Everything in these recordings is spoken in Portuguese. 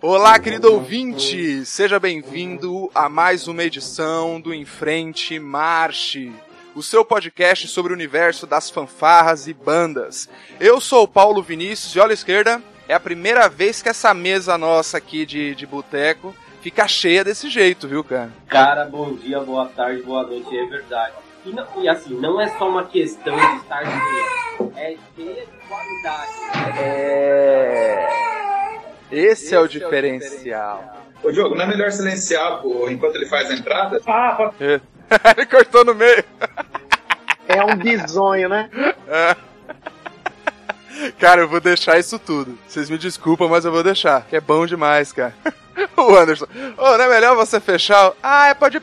Olá, querido ouvinte! Seja bem-vindo a mais uma edição do Enfrente Marche, o seu podcast sobre o universo das fanfarras e bandas. Eu sou o Paulo Vinícius e olha à esquerda, é a primeira vez que essa mesa nossa aqui de, de boteco fica cheia desse jeito, viu, cara? Cara, bom dia, boa tarde, boa noite, é verdade. E, não, e assim, não é só uma questão de estar cheia, é de qualidade. É. Esse, é o diferencial. Ô, Diogo, não é melhor silenciar pô, enquanto ele faz a entrada? Ah, pode... ele cortou no meio. É um bisonho, né? É. Cara, eu vou deixar isso tudo. Vocês me desculpam, mas eu vou deixar. Que é bom demais, cara. o Anderson. Ô, oh, não é melhor você fechar? Ah, é, pode ir.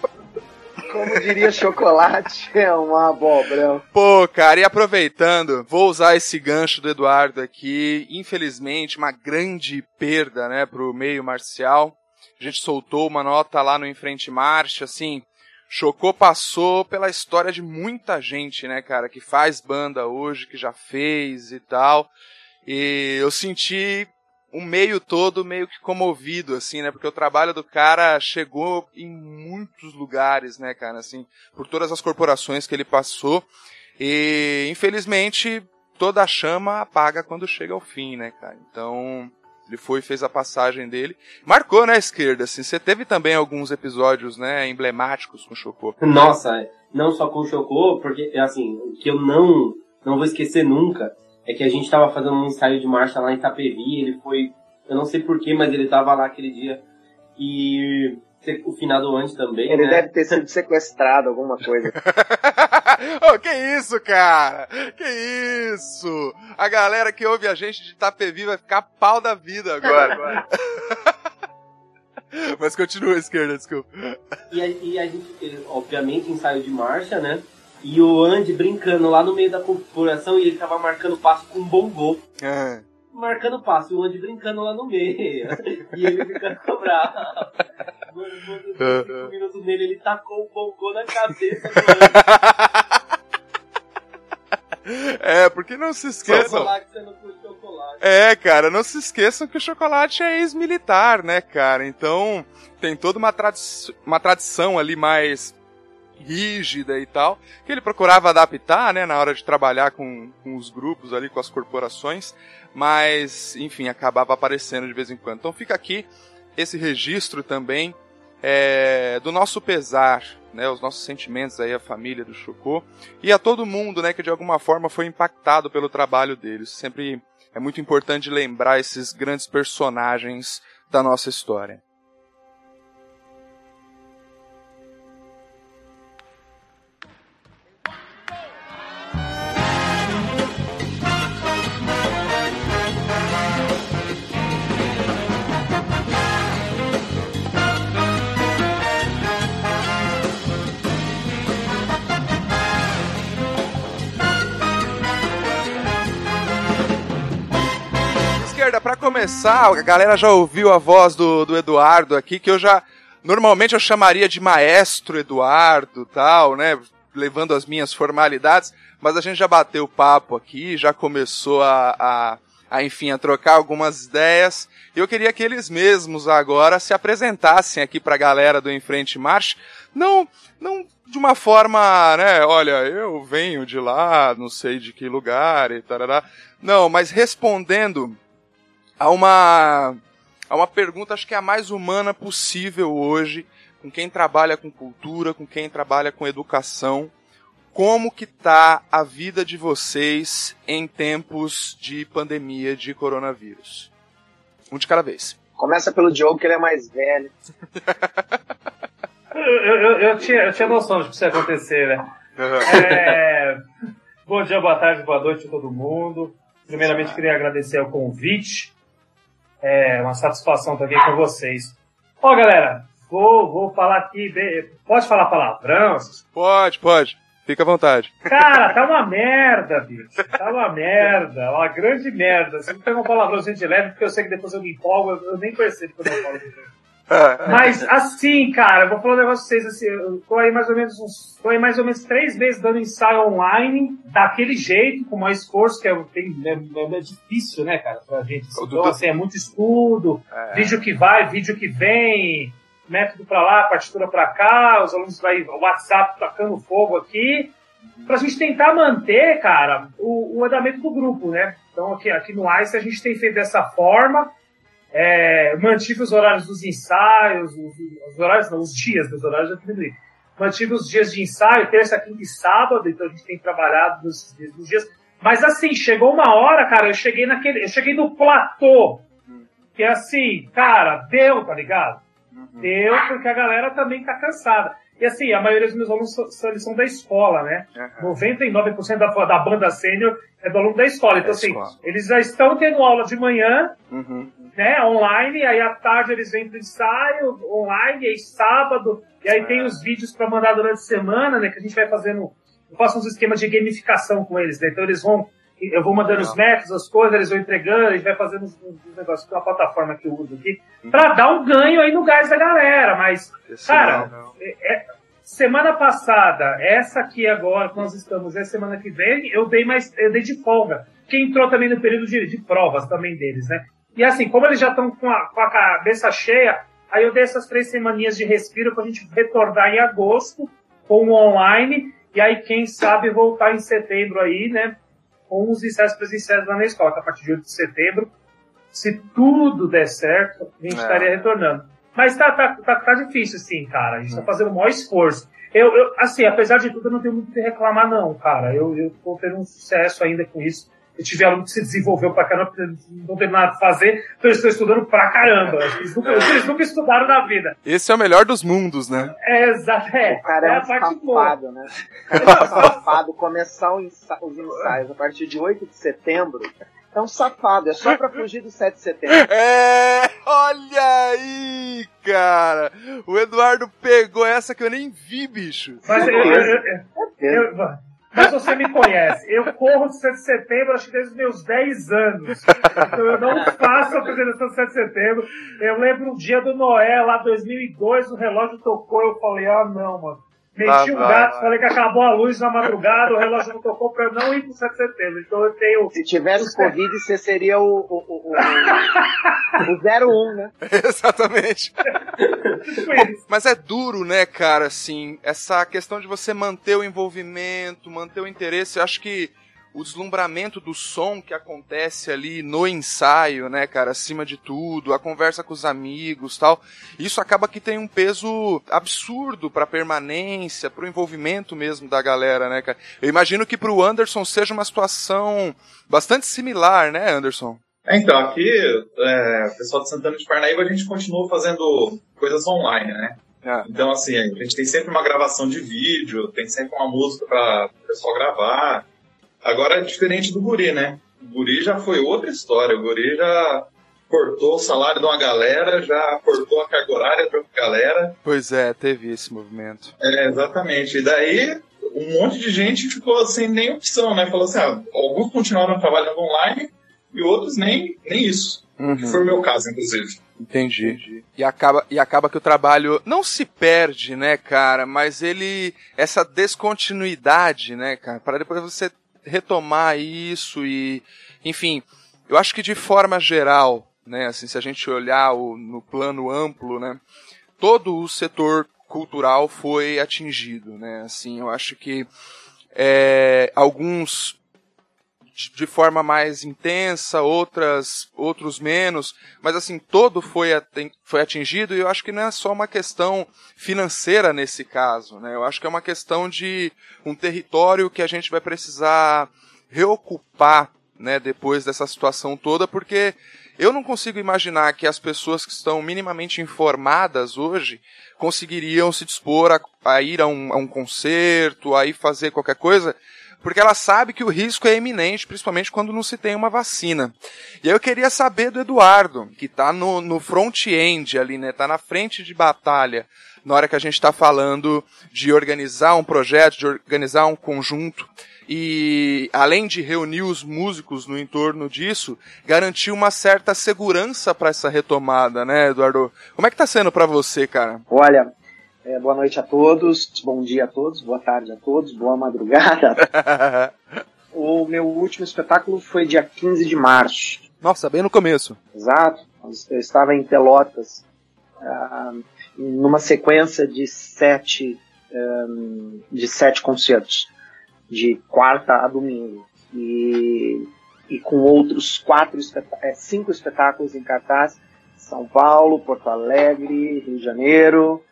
Como diria chocolate, é uma abóbora. Pô, cara, e aproveitando, vou usar esse gancho do Eduardo aqui. Infelizmente, uma grande perda, né, pro meio marcial. A gente soltou uma nota lá no Enfrente Marcha, assim, Chocou passou pela história de muita gente, né, cara, que faz banda hoje, que já fez e tal. E eu senti o meio todo meio que comovido, assim, né? Porque o trabalho do cara chegou em muitos lugares, né, cara, assim, por todas as corporações que ele passou. E, infelizmente, toda a chama apaga quando chega ao fim, né, cara? Então, ele foi fez a passagem dele. Marcou, né, esquerda, assim. Você teve também alguns episódios, né, emblemáticos com o Chocô. Nossa, não só com o Chocô, porque, assim, que eu não, não vou esquecer nunca é que a gente tava fazendo um ensaio de marcha lá em Itapevi, ele foi, eu não sei porquê, mas ele tava lá aquele dia. E o finado antes também, Ele né? deve ter sido sequestrado, alguma coisa. oh, que isso, cara? Que isso? A galera que ouve a gente de Itapevi vai ficar pau da vida agora. Mas continua a esquerda, desculpa. E a, e a gente, obviamente, ensaio de marcha, né? E o Andy brincando lá no meio da corporação e ele tava marcando passo com um bongô. É. Marcando passo, e o Andy brincando lá no meio. e ele ficando bravo. Mano, mano, cinco minutos nele, ele tacou o bongô na cabeça do Andy. É, porque não se esqueçam. É, cara, não se esqueçam que o chocolate é ex-militar, né, cara? Então tem toda uma, tradi uma tradição ali mais rígida e tal, que ele procurava adaptar, né, na hora de trabalhar com, com os grupos ali, com as corporações, mas, enfim, acabava aparecendo de vez em quando. Então fica aqui esse registro também é, do nosso pesar, né, os nossos sentimentos aí à família do Chocô e a todo mundo, né, que de alguma forma foi impactado pelo trabalho deles. Sempre é muito importante lembrar esses grandes personagens da nossa história. Começar, a galera já ouviu a voz do, do Eduardo aqui, que eu já. Normalmente eu chamaria de maestro Eduardo tal, né? Levando as minhas formalidades, mas a gente já bateu papo aqui, já começou a, a, a enfim, a trocar algumas ideias. E eu queria que eles mesmos agora se apresentassem aqui pra galera do Enfrente March. Não, não de uma forma, né, olha, eu venho de lá, não sei de que lugar e tarará. Não, mas respondendo a uma, a uma pergunta, acho que é a mais humana possível hoje, com quem trabalha com cultura, com quem trabalha com educação. Como que tá a vida de vocês em tempos de pandemia de coronavírus? Um de cada vez. Começa pelo Diogo, que ele é mais velho. eu, eu, eu, tinha, eu tinha noção de que isso ia acontecer, né? Uhum. É... Bom dia, boa tarde, boa noite a todo mundo. Primeiramente, queria agradecer o convite. É uma satisfação estar aqui com vocês. Ó, galera, vou, vou falar aqui. Pode falar palavrão? Pode, pode. Fica à vontade. Cara, tá uma merda, bicho. Tá uma merda. Uma grande merda. Se não pega um palavrão de leve, porque eu sei que depois eu me empolgo, eu, eu nem percebo quando eu falo. Mas assim, cara, vou falar um negócio pra vocês, assim, eu tô aí mais ou menos uns, tô aí mais ou menos três meses dando ensaio online, daquele jeito, com mais esforço, que é, tem, é, é difícil, né, cara, pra gente. Então, assim, é muito estudo, é. vídeo que vai, vídeo que vem, método pra lá, partitura pra cá, os alunos vai, o WhatsApp tacando fogo aqui, pra gente tentar manter, cara, o, o andamento do grupo, né? Então aqui, aqui no ICE a gente tem feito dessa forma, é, mantive os horários dos ensaios, os, os horários, não, os dias dos horários já diminuí. Mantive os dias de ensaio, terça, quinta e sábado, então a gente tem trabalhado nos, nos dias. Mas assim, chegou uma hora, cara, eu cheguei naquele. Eu cheguei no platô. Que é assim, cara, deu, tá ligado? Uhum. Deu, porque a galera também tá cansada. E assim, a maioria dos meus alunos são, eles são da escola, né? Uhum. 99% da, da banda sênior é do aluno da escola. Então, assim, escola. eles já estão tendo aula de manhã, uhum. Né, online, aí à tarde eles vêm pro ensaio online, aí sábado, e aí tem os vídeos para mandar durante a semana, né, que a gente vai fazendo, eu faço uns esquemas de gamificação com eles, né? Então eles vão, eu vou mandando os métodos, as coisas, eles vão entregando, a gente vai fazendo os, os negócios com a plataforma que eu uso aqui, uhum. para dar um ganho aí no gás da galera, mas, Esse cara, não, não. É, é Semana passada, essa aqui agora, que nós estamos, é semana que vem, eu dei mais, eu dei de folga. Que entrou também no período de, de provas também deles, né? E assim, como eles já estão com a, com a cabeça cheia, aí eu dei essas três semaninhas de respiro pra gente retornar em agosto com o online, e aí quem sabe voltar em setembro aí, né? Com os ensaios presenciais lá na escola, a partir de 8 de setembro. Se tudo der certo, a gente é. estaria retornando. Mas tá, tá, tá, tá difícil, sim, cara. A gente tá hum. fazendo o maior esforço. Eu, eu, assim, apesar de tudo, eu não tenho muito que reclamar, não, cara. Eu, eu tô tendo um sucesso ainda com isso. Eu tive aluno que se desenvolveu pra caramba, não tem nada a fazer, então eles estão estudando pra caramba. Eles nunca, eles nunca estudaram na vida. Esse é o melhor dos mundos, né? É, exato. É, o cara é, é um safado, né? O cara é um safado começar os ensaios a partir de 8 de setembro é um safado, é só pra fugir do 7 de setembro. É, olha aí, cara. O Eduardo pegou essa que eu nem vi, bicho. Mas, eu, eu, eu, mas você me conhece. Eu corro do 7 de setembro, acho que desde os meus 10 anos. Então eu não faço a apresentação do 7 de setembro. Eu lembro um dia do Noé, lá 2002, o relógio tocou, eu falei, ah não, mano. Meti um gato, falei que acabou a luz na madrugada, o relógio não tocou pra eu não ir pro 7 de setembro. Então eu tenho. Se tivesse Covid, você seria o, o, o, o, o 01, né? Exatamente. Mas é duro, né, cara, assim, essa questão de você manter o envolvimento, manter o interesse. Eu acho que o deslumbramento do som que acontece ali no ensaio, né, cara, acima de tudo, a conversa com os amigos, tal. Isso acaba que tem um peso absurdo para permanência, para o envolvimento mesmo da galera, né, cara. Eu imagino que para o Anderson seja uma situação bastante similar, né, Anderson? É, então, aqui, é, o pessoal de Santana de Parnaíba, a gente continua fazendo coisas online, né? É. Então, assim, a gente tem sempre uma gravação de vídeo, tem sempre uma música para o pessoal gravar. Agora é diferente do Guri, né? O Guri já foi outra história. O Guri já cortou o salário de uma galera, já cortou a carga horária de outra galera. Pois é, teve esse movimento. É, exatamente. E daí um monte de gente ficou sem nem opção, né? Falou assim, ah, alguns continuaram trabalhando online e outros nem, nem isso. Uhum. Que foi o meu caso, inclusive. Entendi. Entendi. E acaba, e acaba que o trabalho não se perde, né, cara? Mas ele. Essa descontinuidade, né, cara? Para depois você retomar isso e, enfim, eu acho que de forma geral, né, assim, se a gente olhar o, no plano amplo, né, todo o setor cultural foi atingido, né, assim, eu acho que é, alguns de forma mais intensa, outras, outros menos, mas assim, todo foi, foi atingido e eu acho que não é só uma questão financeira nesse caso, né? Eu acho que é uma questão de um território que a gente vai precisar reocupar, né, depois dessa situação toda, porque eu não consigo imaginar que as pessoas que estão minimamente informadas hoje conseguiriam se dispor a, a ir a um, a um concerto, a ir fazer qualquer coisa, porque ela sabe que o risco é iminente, principalmente quando não se tem uma vacina. E aí eu queria saber do Eduardo, que está no, no front-end ali, né? Tá na frente de batalha, na hora que a gente está falando de organizar um projeto, de organizar um conjunto. E além de reunir os músicos no entorno disso, garantir uma certa segurança para essa retomada, né, Eduardo? Como é que tá sendo para você, cara? Olha, é, boa noite a todos, bom dia a todos, boa tarde a todos, boa madrugada. o meu último espetáculo foi dia 15 de março. Nossa, bem no começo. Exato. Eu estava em Pelotas, uh, numa sequência de sete, um, de sete concertos, de quarta a domingo. E, e com outros quatro, é, cinco espetáculos em cartaz, São Paulo, Porto Alegre, Rio de Janeiro,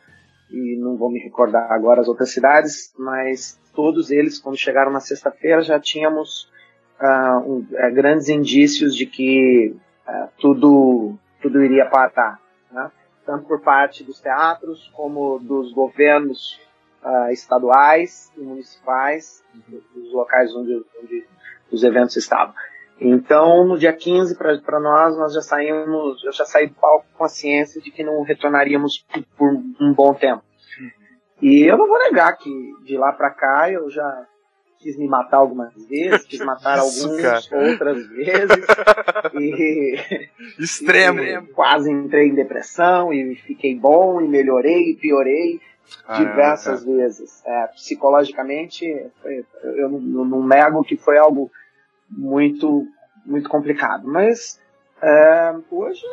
e não vou me recordar agora as outras cidades, mas todos eles, quando chegaram na sexta-feira, já tínhamos uh, um, uh, grandes indícios de que uh, tudo, tudo iria parar, né? tanto por parte dos teatros como dos governos estaduais e municipais, dos locais onde, onde os eventos estavam. Então, no dia 15, para nós, nós já saímos, eu já saí do palco com a ciência de que não retornaríamos por, por um bom tempo. E eu não vou negar que de lá para cá eu já quis me matar algumas vezes, quis matar Isso, alguns cara. outras vezes. e, Extremo. E quase entrei em depressão e fiquei bom e melhorei e piorei diversas vezes. É, psicologicamente, eu não, não, nego que foi algo muito, muito complicado. Mas é, hoje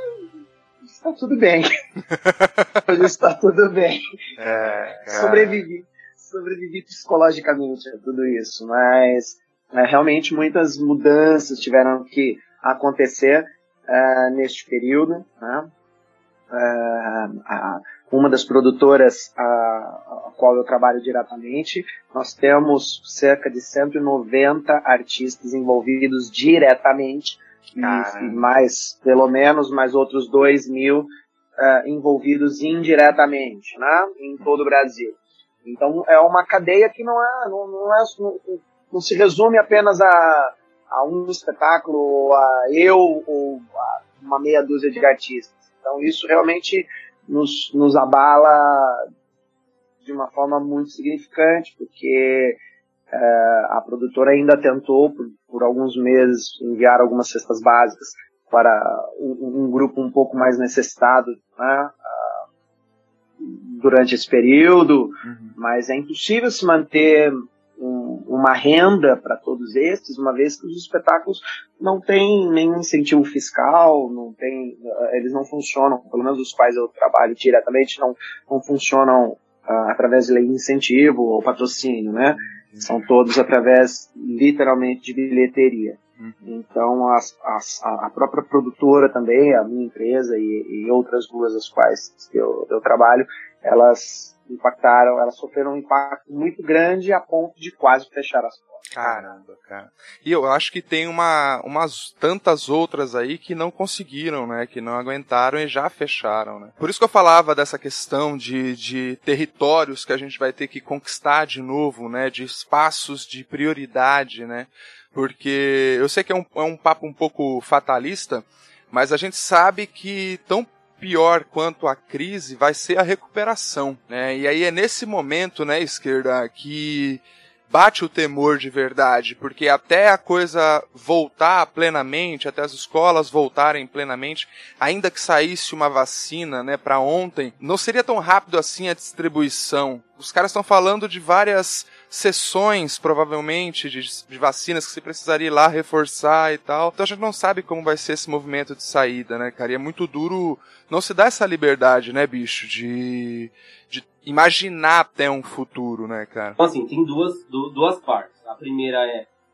está tudo bem. hoje está tudo bem. É, Sobrevivi sobrevivi psicologicamente a tudo isso, mas é, realmente muitas mudanças tiveram que acontecer é, neste período. Né? É, a, uma das produtoras a, a, qual eu trabalho diretamente, nós temos cerca de 190 artistas envolvidos diretamente e, e, mais, pelo menos, mais outros 2 mil uh, envolvidos indiretamente, né, em todo o Brasil. Então é uma cadeia que não é, não, não, é, não, não se resume apenas a, a um espetáculo, ou a eu ou a uma meia dúzia de artistas. Então isso realmente nos, nos abala de uma forma muito significante, porque é, a produtora ainda tentou, por, por, alguns meses, enviar algumas cestas básicas para um, um grupo um pouco mais necessitado, né? durante esse período, uhum. mas é impossível se manter uma renda para todos esses, uma vez que os espetáculos não têm nenhum incentivo fiscal, não tem, eh, eles não funcionam, pelo menos os quais eu trabalho diretamente, não, não funcionam uh, através de lei de incentivo ou patrocínio, né? Uhum. São todos através, literalmente, de bilheteria. Uhum. Então, as, as, a própria produtora também, a minha empresa e, e outras duas as quais eu, eu trabalho, elas impactaram, elas sofreram um impacto muito grande a ponto de quase fechar as portas. Caramba, cara. E eu acho que tem uma, umas tantas outras aí que não conseguiram, né? Que não aguentaram e já fecharam, né? Por isso que eu falava dessa questão de, de territórios que a gente vai ter que conquistar de novo, né? De espaços de prioridade, né? porque eu sei que é um, é um papo um pouco fatalista, mas a gente sabe que tão pior quanto a crise vai ser a recuperação, né? E aí é nesse momento, né, esquerda, que bate o temor de verdade, porque até a coisa voltar plenamente, até as escolas voltarem plenamente, ainda que saísse uma vacina, né, para ontem, não seria tão rápido assim a distribuição. Os caras estão falando de várias sessões, provavelmente, de, de, vacinas que você precisaria ir lá reforçar e tal. Então a gente não sabe como vai ser esse movimento de saída, né, cara? E é muito duro não se dar essa liberdade, né, bicho, de, de imaginar até um futuro, né, cara? Então, assim, tem duas, duas partes. A primeira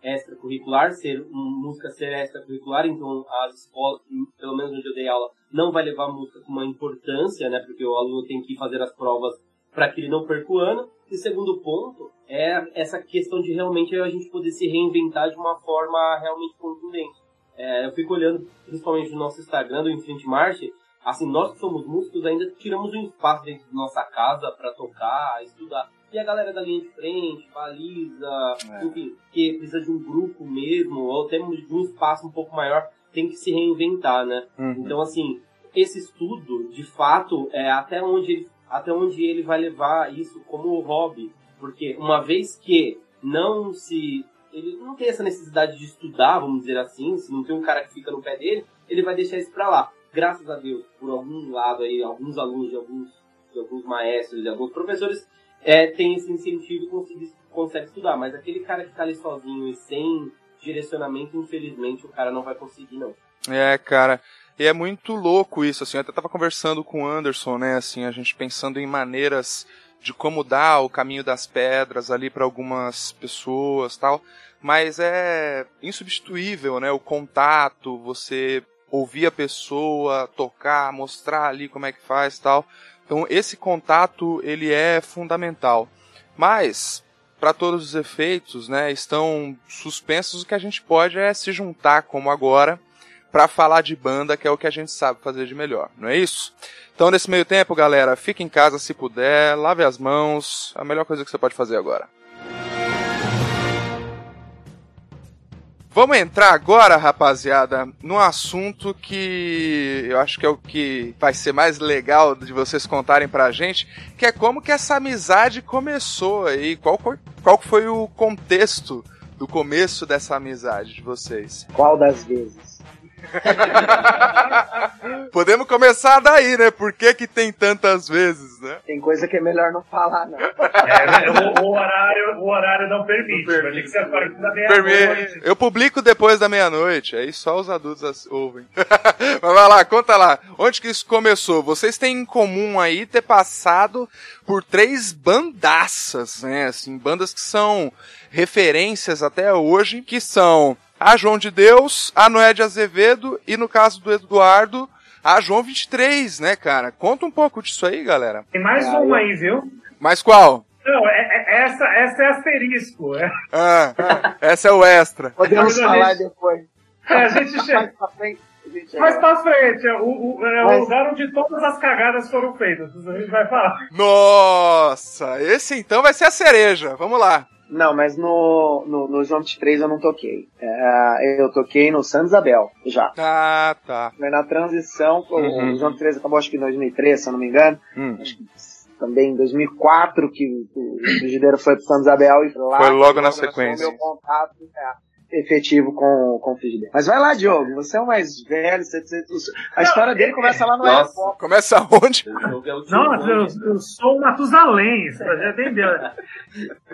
é extracurricular, ser música ser extracurricular, então as escolas, pelo menos onde eu dei aula, não vai levar música com uma importância, né, porque o aluno tem que fazer as provas para que ele não perca o ano. E segundo ponto é essa questão de realmente a gente poder se reinventar de uma forma realmente contundente. É, eu fico olhando, principalmente no nosso Instagram, do Infinite March, assim, nós que somos músicos ainda tiramos um espaço dentro da nossa casa para tocar, estudar. E a galera da linha de frente, baliza, é. enfim, que precisa de um grupo mesmo, ou temos de um espaço um pouco maior, tem que se reinventar, né? Uhum. Então, assim, esse estudo, de fato, é até onde ele, até onde ele vai levar isso como hobby. Porque uma vez que não se ele não tem essa necessidade de estudar, vamos dizer assim, se não tem um cara que fica no pé dele, ele vai deixar isso pra lá. Graças a Deus, por algum lado aí, alguns alunos de alguns, de alguns maestros, de alguns professores, é, tem esse incentivo e consegue, consegue estudar. Mas aquele cara que tá ali sozinho e sem direcionamento, infelizmente, o cara não vai conseguir, não. É, cara. E é muito louco isso, assim, eu até tava conversando com o Anderson, né, assim, a gente pensando em maneiras de como dar o caminho das pedras ali para algumas pessoas, tal, mas é insubstituível, né, o contato, você ouvir a pessoa, tocar, mostrar ali como é que faz, tal. Então esse contato ele é fundamental. Mas para todos os efeitos, né, estão suspensos. O que a gente pode é se juntar como agora para falar de banda, que é o que a gente sabe fazer de melhor, não é isso? Então, nesse meio tempo, galera, fique em casa se puder, lave as mãos, a melhor coisa que você pode fazer agora. Vamos entrar agora, rapaziada, num assunto que eu acho que é o que vai ser mais legal de vocês contarem pra gente, que é como que essa amizade começou aí, qual foi, qual foi o contexto do começo dessa amizade de vocês? Qual das vezes? Podemos começar daí, né? Por que, que tem tantas vezes, né? Tem coisa que é melhor não falar, não. É, o, o, horário, o horário não permite. Não permite. Meia-noite. Eu publico depois da meia-noite, aí só os adultos ouvem. Mas vai lá, conta lá. Onde que isso começou? Vocês têm em comum aí ter passado por três bandaças, né? Assim, bandas que são referências até hoje, que são a João de Deus, a Noé de Azevedo e no caso do Eduardo, a João 23, né, cara? Conta um pouco disso aí, galera. Tem mais ah, uma aí, viu? Mais qual? Não, é, é, essa, essa é asterisco. É. Ah, essa é o extra. Podemos falar gente... depois. É, a gente chega. Mais pra frente, é o, o, é Mas... o lugar onde todas as cagadas foram feitas. A gente vai falar. Nossa, esse então vai ser a cereja. Vamos lá. Não, mas no, no, no João 23 eu não toquei. É, eu toquei no San Isabel, já. Ah, tá. Foi na transição, uhum. o João 23 acabou acho que em 2003, se eu não me engano. Hum. Acho que também em 2004 que o Frigideiro foi pro San Isabel e lá... Foi logo na sequência. meu contato, é efetivo com, com o dele. Mas vai lá, Diogo, você é o mais velho, você, você, a história dele começa lá no aeroporto. Começa onde? Não, eu, eu sou o Matusalém, você já entendeu.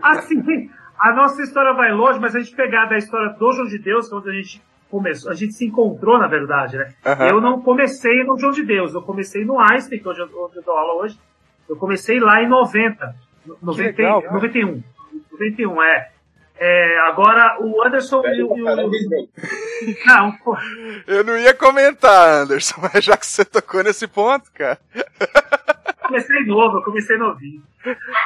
Assim, a nossa história vai longe, mas a gente pegar da história do João de Deus, que é onde a gente começou, a gente se encontrou, na verdade, né? Uhum. Eu não comecei no João de Deus, eu comecei no Einstein, que é onde eu, onde eu dou aula hoje. Eu comecei lá em 90, 90 legal, 91. 91, é. É, agora o Anderson e o. Não, pô. Eu não ia comentar, Anderson, mas já que você tocou nesse ponto, cara. Comecei novo, eu comecei novinho.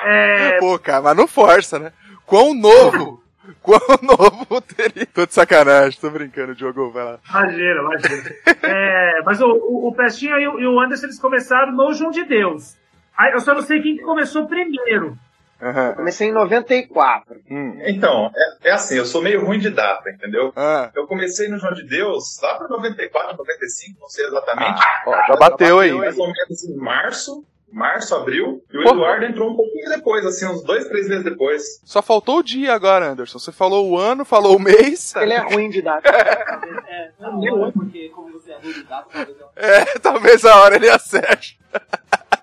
É... Pô, cara, mas não força, né? Quão novo! Quão novo teria. Tô de sacanagem, tô brincando, Diogo, vai lá. Imagina, imagina. é, mas o, o, o Pestinha e o, e o Anderson eles começaram no João de Deus. Aí, eu só não sei quem começou primeiro. Uhum. Comecei em 94. Hum. Então, é, é, assim, eu sou meio ruim de data, entendeu? Ah. Eu comecei no João de Deus lá para 94, 95, não sei exatamente. Ah, ó, já bateu aí. Mais ou menos em março, março, abril, e o Porra. Eduardo entrou um pouquinho depois, assim, uns dois, três meses depois. Só faltou o dia agora, Anderson. Você falou o ano, falou o mês. Ele é ruim de data. é, não, não, porque como você é ruim de data, talvez eu... É, talvez a hora ele acerte.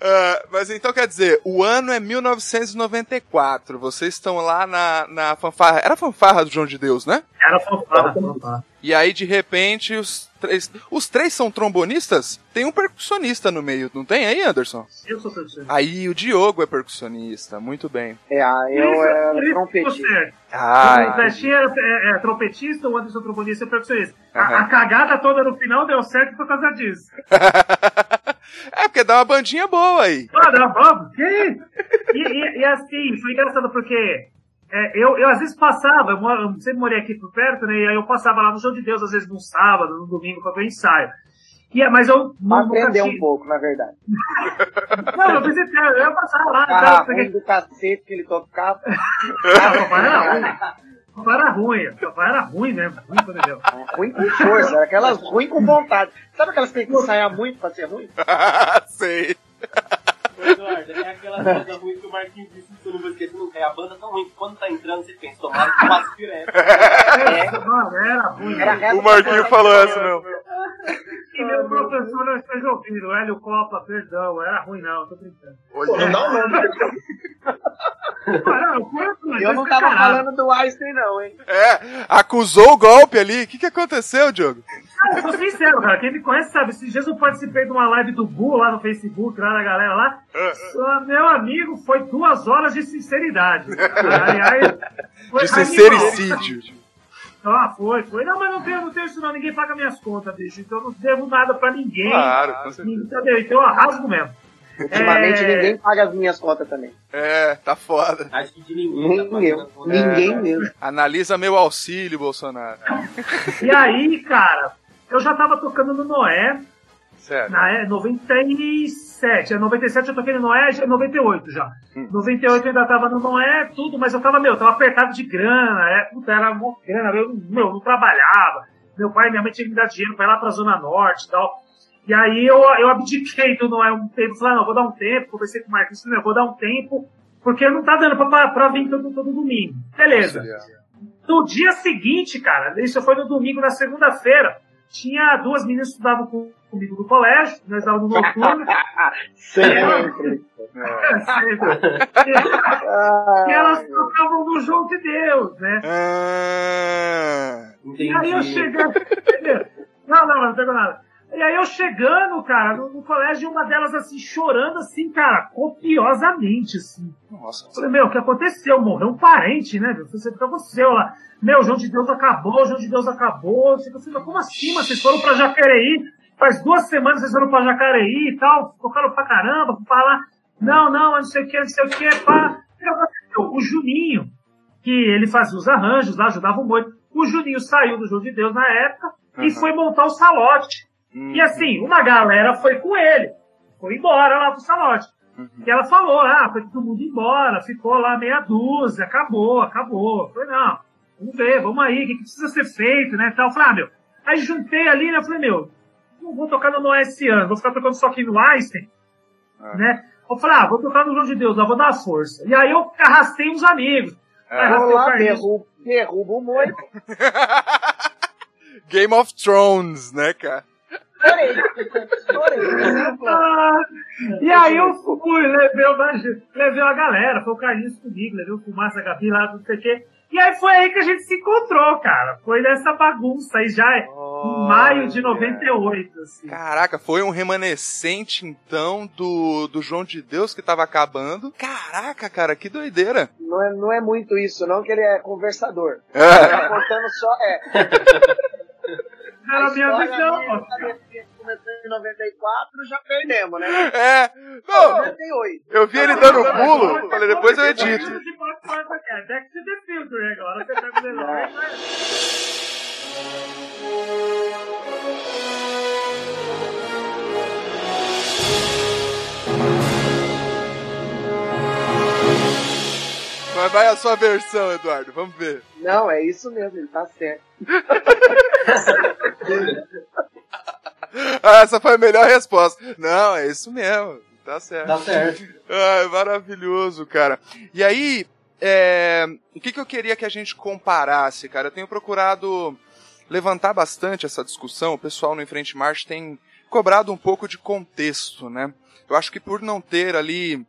Uh, mas então quer dizer, o ano é 1994. Vocês estão lá na, na fanfarra. Era a fanfarra do João de Deus, né? Era fanfarra, fanfarra. E aí, de repente, os três. Os três são trombonistas? Tem um percussionista no meio, não tem aí, Anderson? Eu sou percussionista. Aí o Diogo é percussionista, muito bem. É, eu é trompetista. Ah, o Festinha é, é, é, trompetista, o Anderson trombonista é percussionista. Uhum. A, a, cagada toda no final deu certo por causa disso. é, porque dá uma bandinha boa aí. Ah, dá uma boa? E, e, e assim, foi engraçado porque é, eu, eu às vezes passava, eu, moro, eu, sempre morei aqui por perto, né? E aí eu passava lá no João de Deus, às vezes no sábado, no domingo, para ver ensaio. E, é, mas eu não. Aprender um pouco, na verdade. não, eu pensei, eu ia passar lá. Ah, porque... do cacete que ele tocava. ah, o papai era ruim. Era ruim. O papai era ruim mesmo. Ruim quando deu. É, ruim com força, era aquelas ruim com vontade. Sabe aquelas que tem que ensaiar muito pra ser ruim? Sei. Eduardo, é aquela coisa ruim que o Marquinhos disse que eu não vou esquecer nunca. É a banda tão ruim que quando tá entrando você pensa, tomara que passe direto. É, mano, era ruim. Era o Marquinhos falou essa mesmo. E meu professor não esteja ouvindo, Hélio Copa, perdão, era ruim não, tô brincando. Hoje não, não, não. Eu não tava falando do Einstein, não, hein? É, acusou o golpe ali. O que, que aconteceu, Diogo? eu sou sincero, cara. Quem me conhece sabe. Esses dias eu participei de uma live do Gu lá no Facebook, lá da galera lá. Uh, meu amigo, foi duas horas de sinceridade. Aliás, foi de sincericídio. Ah, foi, foi. Não, mas não tenho, não tenho isso não. Ninguém paga minhas contas, bicho. Então eu não devo nada pra ninguém. Claro, com certeza. Entendeu? Então eu arrasgo mesmo. Ultimamente é... ninguém paga as minhas contas também. É, tá foda. Acho que de ninguém. Nem tá eu. Ninguém é. mesmo. Analisa meu auxílio, Bolsonaro. E aí, cara, eu já tava tocando no Noé. Certo. Na é, 97. É 97 eu toquei no Noé, já é 98 já. Hum. 98 eu ainda tava no Noé, tudo, mas eu tava, meu, tava apertado de grana, é, puta, era uma grana, eu, meu, não trabalhava. Meu pai e minha mãe tinham que me dar dinheiro pra ir lá pra Zona Norte e tal. E aí eu, eu abdiquei do Noé um tempo, falei, não, vou dar um tempo, conversei com o Marcos, não, vou dar um tempo, porque não tá dando pra, pra vir todo, todo domingo. Beleza. No dia seguinte, cara, isso foi no domingo, na segunda-feira, tinha duas meninas que estudavam comigo no colégio, nós estávamos no noturno. sempre. Sempre. E, elas tocavam no João de Deus, né? Ah, e aí eu cheguei. Não, não, não pegou nada. E aí eu chegando, cara, no, no, colégio, uma delas assim, chorando assim, cara, copiosamente, assim. Nossa. Falei, meu, o que aconteceu? Morreu um parente, né? Você fica você lá. Meu, o João de Deus acabou, o João de Deus acabou. Assim, como assim? Mas vocês foram pra Jacareí? Faz duas semanas vocês foram pra Jacareí e tal, tocaram pra caramba, pra lá. Não, não, não sei o que, não sei o que, pá. O Juninho, que ele fazia os arranjos lá, ajudava muito. O Juninho saiu do João de Deus na época uhum. e foi montar o salote. Uhum. E assim, uma galera foi com ele. Foi embora lá pro salote. Uhum. E ela falou, ah, foi todo mundo embora, ficou lá meia dúzia, acabou, acabou. Falei, não, vamos ver, vamos aí, o que, que precisa ser feito, né? Tal. Eu falei, ah, meu. Aí juntei ali, né? Eu falei, meu, não vou tocar no Noé esse ano, vou ficar tocando só aqui no Einstein, ah. né? Eu falei, ah, vou tocar no João de Deus, lá vou dar uma força. E aí eu arrastei uns amigos. É. Arrastei lá, derrubo, derrubo o moito. Game of Thrones, né, cara? Chorei. Chorei. Ah, e aí eu fui, levei, levei a galera, foi o Carlinhos comigo, levei o Fumaça, a Gabi lá, não sei o quê. E aí foi aí que a gente se encontrou, cara. Foi nessa bagunça aí já oh, em maio de 98. Assim. Caraca, foi um remanescente então do, do João de Deus que tava acabando. Caraca, cara, que doideira. Não é, não é muito isso, não, que ele é conversador. É. Ele tá contando só. É. Era a minha visão. Começou em 94, já perdemos, né? É. Não, 98. Eu vi ele dando pulo, falei, depois eu edito. Back to the future agora, você tá Mas vai a sua versão, Eduardo, vamos ver. Não, é isso mesmo, ele tá certo. Ah, essa foi a melhor resposta. Não, é isso mesmo. Tá certo. Tá certo. Ai, maravilhoso, cara. E aí, é, o que, que eu queria que a gente comparasse, cara? Eu tenho procurado levantar bastante essa discussão. O pessoal no Enfrente March tem cobrado um pouco de contexto, né? Eu acho que por não ter ali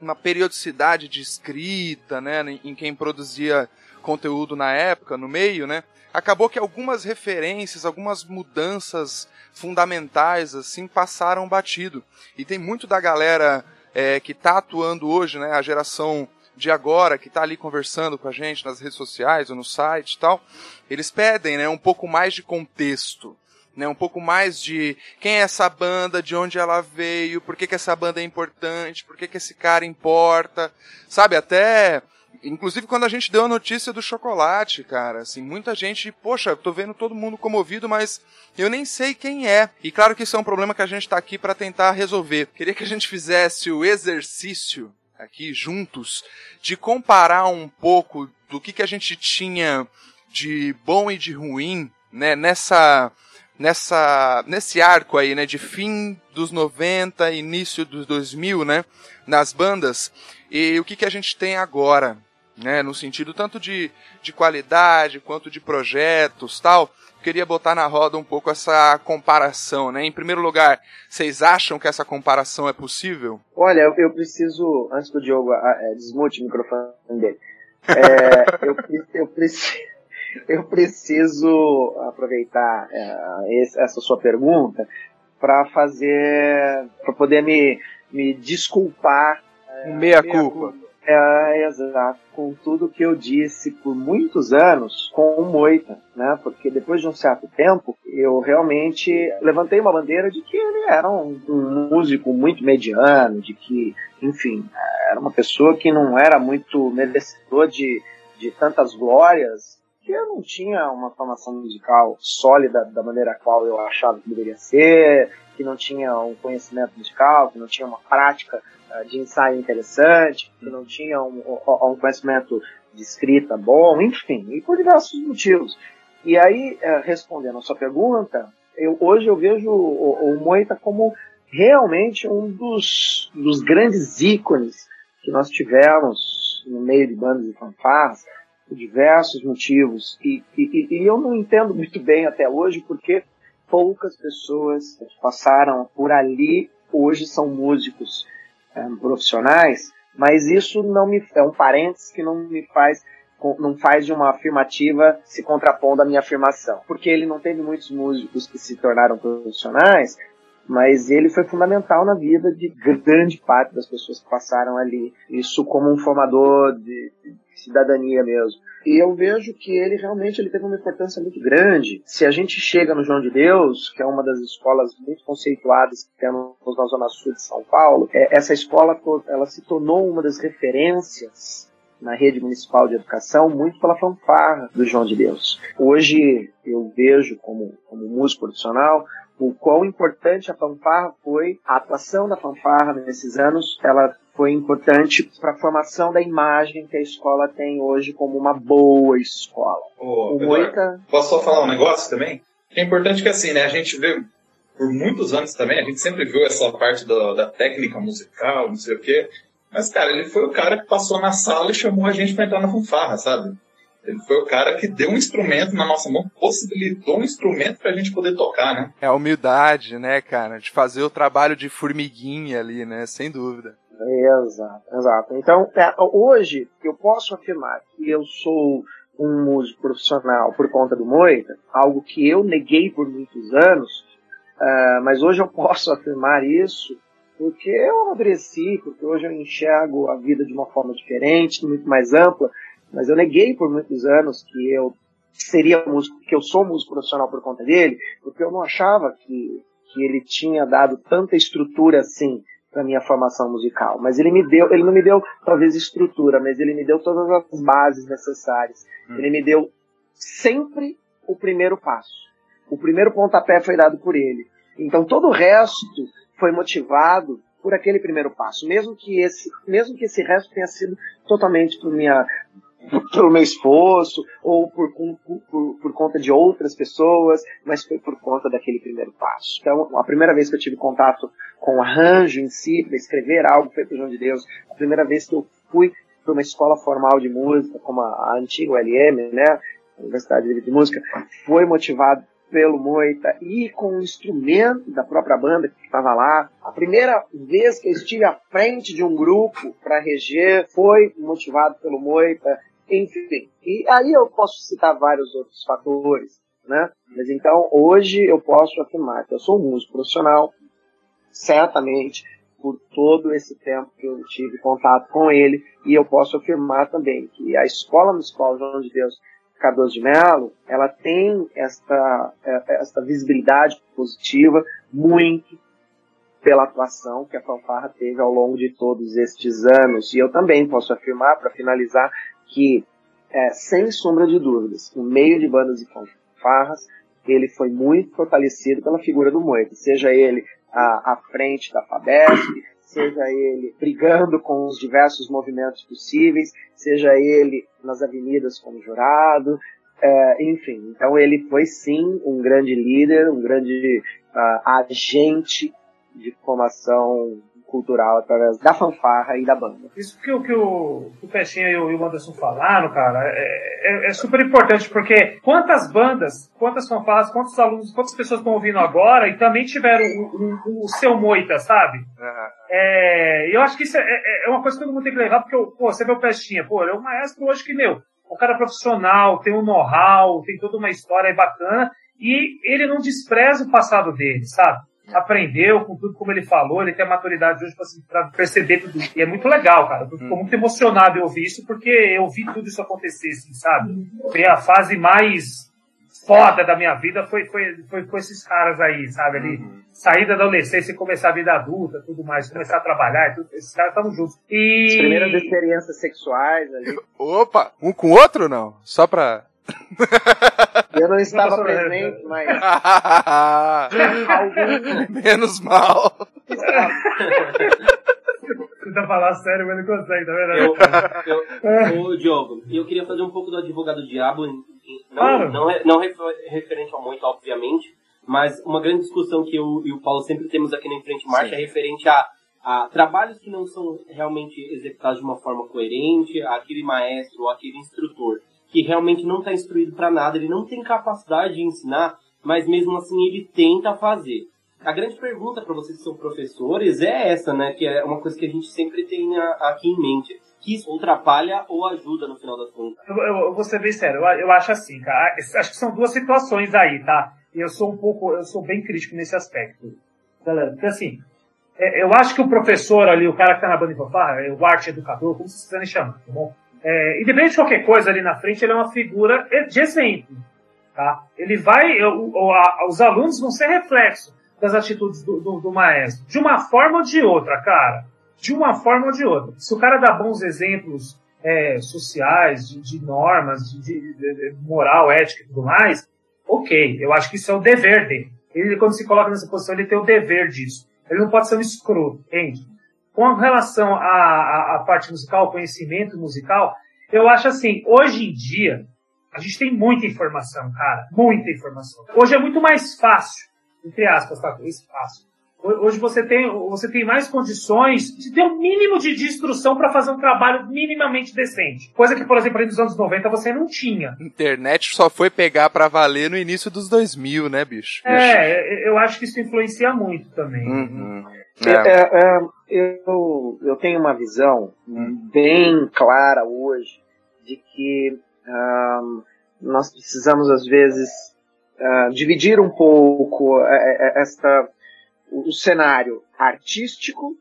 uma periodicidade de escrita, né, em quem produzia conteúdo na época, no meio, né, acabou que algumas referências, algumas mudanças fundamentais, assim, passaram batido. E tem muito da galera é, que está atuando hoje, né, a geração de agora, que está ali conversando com a gente nas redes sociais ou no site e tal, eles pedem, né, um pouco mais de contexto né? Um pouco mais de quem é essa banda, de onde ela veio, por que, que essa banda é importante, por que, que esse cara importa, sabe? Até, inclusive quando a gente deu a notícia do chocolate, cara, assim, muita gente, poxa, tô vendo todo mundo comovido, mas eu nem sei quem é. E claro que isso é um problema que a gente tá aqui para tentar resolver. Queria que a gente fizesse o exercício aqui juntos de comparar um pouco do que que a gente tinha de bom e de ruim, né, nessa nessa nesse arco aí, né, de fim dos 90, início dos 2000, né, nas bandas, e o que, que a gente tem agora, né, no sentido tanto de, de qualidade quanto de projetos, tal. Queria botar na roda um pouco essa comparação, né? Em primeiro lugar, vocês acham que essa comparação é possível? Olha, eu, eu preciso, antes que o Diogo é, desmute o microfone dele, é, eu, eu preciso eu preciso aproveitar é, essa sua pergunta para fazer, para poder me, me desculpar. É, meia, meia culpa. culpa. É, exato. Com tudo que eu disse por muitos anos com Moita, né? Porque depois de um certo tempo, eu realmente levantei uma bandeira de que ele era um, um músico muito mediano, de que, enfim, era uma pessoa que não era muito merecedor de, de tantas glórias que eu não tinha uma formação musical sólida da maneira qual eu achava que deveria ser, que não tinha um conhecimento musical, que não tinha uma prática uh, de ensaio interessante, que não tinha um, um, conhecimento de escrita bom, enfim, e por diversos motivos. E aí, uh, respondendo a sua pergunta, eu, hoje eu vejo o, o Moita como realmente um dos, dos grandes ícones que nós tivemos no meio de bandas e fanfarras, por diversos motivos. E, e, e, eu não entendo muito bem até hoje porque poucas pessoas passaram por ali hoje são músicos é, profissionais, mas isso não me é um parênteses que não me faz não faz de uma afirmativa se contrapondo à minha afirmação, porque ele não teve muitos músicos que se tornaram profissionais, mas ele foi fundamental na vida de grande parte das pessoas que passaram ali. Isso como um formador de cidadania mesmo. E eu vejo que ele realmente ele teve uma importância muito grande. Se a gente chega no João de Deus, que é uma das escolas muito conceituadas que temos na Zona Sul de São Paulo, é, essa escola ela se tornou uma das referências na rede municipal de educação muito pela fanfarra do João de Deus. Hoje eu vejo como, como músico profissional o quão importante a fanfarra foi, a atuação da fanfarra nesses anos, ela foi importante para a formação da imagem que a escola tem hoje como uma boa escola. Ô, Moita... Posso só falar um negócio também? É importante que assim, né, a gente vê por muitos anos também, a gente sempre viu essa parte do, da técnica musical, não sei o quê, mas, cara, ele foi o cara que passou na sala e chamou a gente para entrar na fanfarra, sabe? Ele foi o cara que deu um instrumento na nossa mão, possibilitou um instrumento pra gente poder tocar, né? É a humildade, né, cara? De fazer o trabalho de formiguinha ali, né? Sem dúvida. Exato, exato. Então, é, hoje, eu posso afirmar que eu sou um músico profissional por conta do Moita, algo que eu neguei por muitos anos, uh, mas hoje eu posso afirmar isso porque eu amadureci, porque hoje eu enxergo a vida de uma forma diferente, muito mais ampla, mas eu neguei por muitos anos que eu seria músico, que eu sou músico profissional por conta dele, porque eu não achava que, que ele tinha dado tanta estrutura assim para minha formação musical. Mas ele me deu, ele não me deu talvez estrutura, mas ele me deu todas as bases necessárias. Hum. Ele me deu sempre o primeiro passo. O primeiro pontapé foi dado por ele. Então todo o resto foi motivado por aquele primeiro passo, mesmo que esse, mesmo que esse resto tenha sido totalmente por minha pelo meu esforço ou por, por, por, conta de outras pessoas, mas foi por conta daquele primeiro passo. Então, a primeira vez que eu tive contato com o arranjo em si, para escrever algo feito João de Deus, a primeira vez que eu fui para uma escola formal de música, como a, a antiga ULM, né, Universidade de Música, foi motivado pelo Moita e com o instrumento da própria banda que estava lá. A primeira vez que eu estive à frente de um grupo para reger foi motivado pelo Moita enfim. E aí eu posso citar vários outros fatores, né? Mas então, hoje eu posso afirmar que eu sou um músico profissional, certamente, por todo esse tempo que eu tive contato com ele, e eu posso afirmar também que a Escola Municipal João de Deus Cardoso de Melo, ela tem esta, é, esta visibilidade positiva muito pela atuação que a fanfarra teve ao longo de todos estes anos. E eu também posso afirmar, para finalizar, que, é, sem sombra de dúvidas, no meio de bandas e fanfarras, ele foi muito fortalecido pela figura do Moita, seja ele à, à frente da FABESP, seja ele brigando com os diversos movimentos possíveis, seja ele nas avenidas como jurado, É, enfim, então ele foi sim um grande líder, um grande uh, agente de formação cultural através da fanfarra e da banda. Isso que, o, que o, o e o, e o Anderson falaram, cara, é, é, é, super importante, porque quantas bandas, quantas fanfarras, quantos alunos, quantas pessoas estão ouvindo agora e também tiveram o, o, o seu moita, sabe? Uhum. É, eu acho que isso é, é, é, uma coisa que todo mundo tem que levar, porque pô, você vê o Peixinha, pô, ele é um maestro hoje que, meu, o cara é profissional, tem um know-how, tem toda uma história bacana, e ele não despreza o passado dele, sabe? Aprendeu com tudo como ele falou, ele tem a maturidade hoje para perceber tudo isso. E é muito legal, cara. Eu fico hum. muito emocionado em ouvir isso, porque eu vi tudo isso acontecer, assim, sabe? Foi a fase mais foda da minha vida foi, foi, foi com esses caras aí, sabe? Ali, uhum. saída da adolescência e começar a vida adulta, tudo mais, começar a trabalhar, tudo, esses caras estavam juntos. E... As primeiras experiências sexuais ali. Opa! Um com o outro não? Só pra Eu não estava presente, mas. Menos mal. Tenta falar sério, mas não consegue, tá vendo? Eu, eu, ô, Diogo, eu queria fazer um pouco do advogado diabo, não, claro. não, não referente ao muito, obviamente, mas uma grande discussão que eu e o Paulo sempre temos aqui na Frente Marcha Sim. é referente a, a trabalhos que não são realmente executados de uma forma coerente, aquele maestro ou aquele instrutor que realmente não está instruído para nada, ele não tem capacidade de ensinar, mas mesmo assim ele tenta fazer. A grande pergunta para vocês que são professores é essa, né? Que é uma coisa que a gente sempre tem aqui em mente. Que isso atrapalha ou ajuda no final das contas? Eu, eu, eu vou ser bem sério, eu, eu acho assim, cara. Acho que são duas situações aí, tá? Eu sou um pouco, eu sou bem crítico nesse aspecto. Galera, porque assim, é, eu acho que o professor ali, o cara que tá na banda de fanfarra, é o arte educador, como vocês quiserem chamar, tá bom? É, independente de qualquer coisa ali na frente, ele é uma figura de exemplo. Tá? Ele vai, o, o, a, os alunos vão ser reflexo das atitudes do, do, do, maestro, de uma forma ou de outra, cara. De uma forma ou de outra. Se o cara dá bons exemplos é, sociais, de, de normas, de, de, de, moral, ética e tudo mais, ok. Eu acho que isso é o dever dele. Ele, quando se coloca nessa posição, ele tem o dever disso. Ele não pode ser um escroto, entende? Com relação à, à, parte musical, conhecimento musical, eu acho assim, hoje em dia, a gente tem muita informação, cara. Muita informação. Hoje é muito mais fácil, entre aspas, tá? Esse fácil. Hoje você tem, você tem mais condições de ter um mínimo de, de instrução para fazer um trabalho minimamente decente. Coisa que, por exemplo, nos anos 90 você não tinha. Internet só foi pegar para valer no início dos 2000, né, bicho? É, eu acho que isso influencia muito também. Uhum. É. É, é, eu, eu tenho uma visão bem clara hoje de que um, nós precisamos, às vezes, uh, dividir um pouco é, esta, o cenário artístico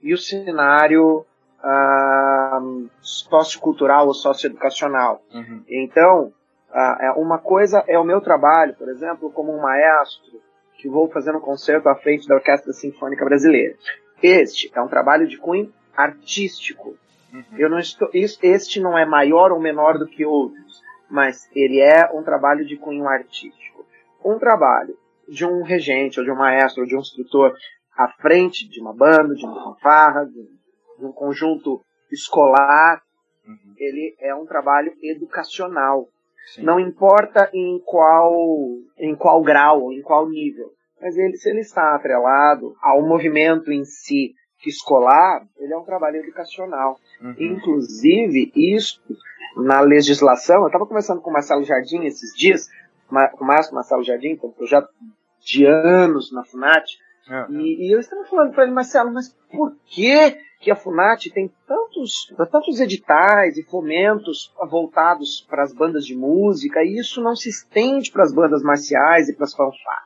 e o cenário uh, sociocultural ou socioeducacional. Uhum. Então, uh, uma coisa é o meu trabalho, por exemplo, como um maestro, que vou fazer um concerto à frente da Orquestra Sinfônica Brasileira. Este é um trabalho de cunho artístico. Uhum. Eu não estou, este não é maior ou menor do que outros, mas ele é um trabalho de cunho artístico. Um trabalho de um regente, ou de um maestro, ou de um instrutor à frente de uma banda, de uma fanfarra, de, um conjunto escolar, uhum. ele é um trabalho educacional. Sim. Não importa em qual, em qual grau, em qual nível. Mas ele, se ele está atrelado ao movimento em si escolar, ele é um trabalho educacional. Uhum. Inclusive, isso na legislação, eu estava conversando com o Marcelo Jardim esses dias, com o Márcio Marcelo Jardim, tem um projeto de anos na FUNAT, uhum. e, e eu estava falando para ele, Marcelo, mas por que que a FUNAT tem tantos, tantos editais e fomentos voltados para as bandas de música, e isso não se estende para as bandas marciais e para as fanfarras.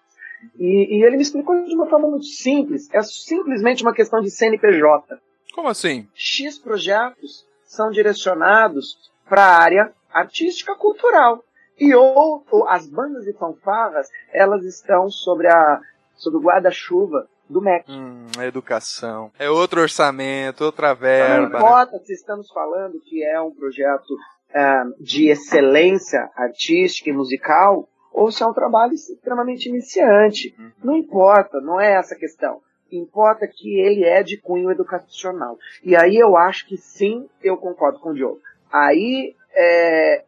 E, e, ele me explicou de uma forma muito simples. É simplesmente uma questão de CNPJ. Como assim? X projetos são direcionados para a área artística cultural. E ou, ou, as bandas e fanfarras, elas estão sobre a sobre o guarda-chuva do MEC. Hum, educação. É outro orçamento, outra verba. Não né? importa né? se estamos falando que é um projeto uh, de excelência artística e musical, ou se é um trabalho extremamente iniciante. Uhum. Não importa, não é essa a questão. Importa que ele é de cunho educacional. E aí eu acho que sim, eu concordo com o Diogo. Aí é,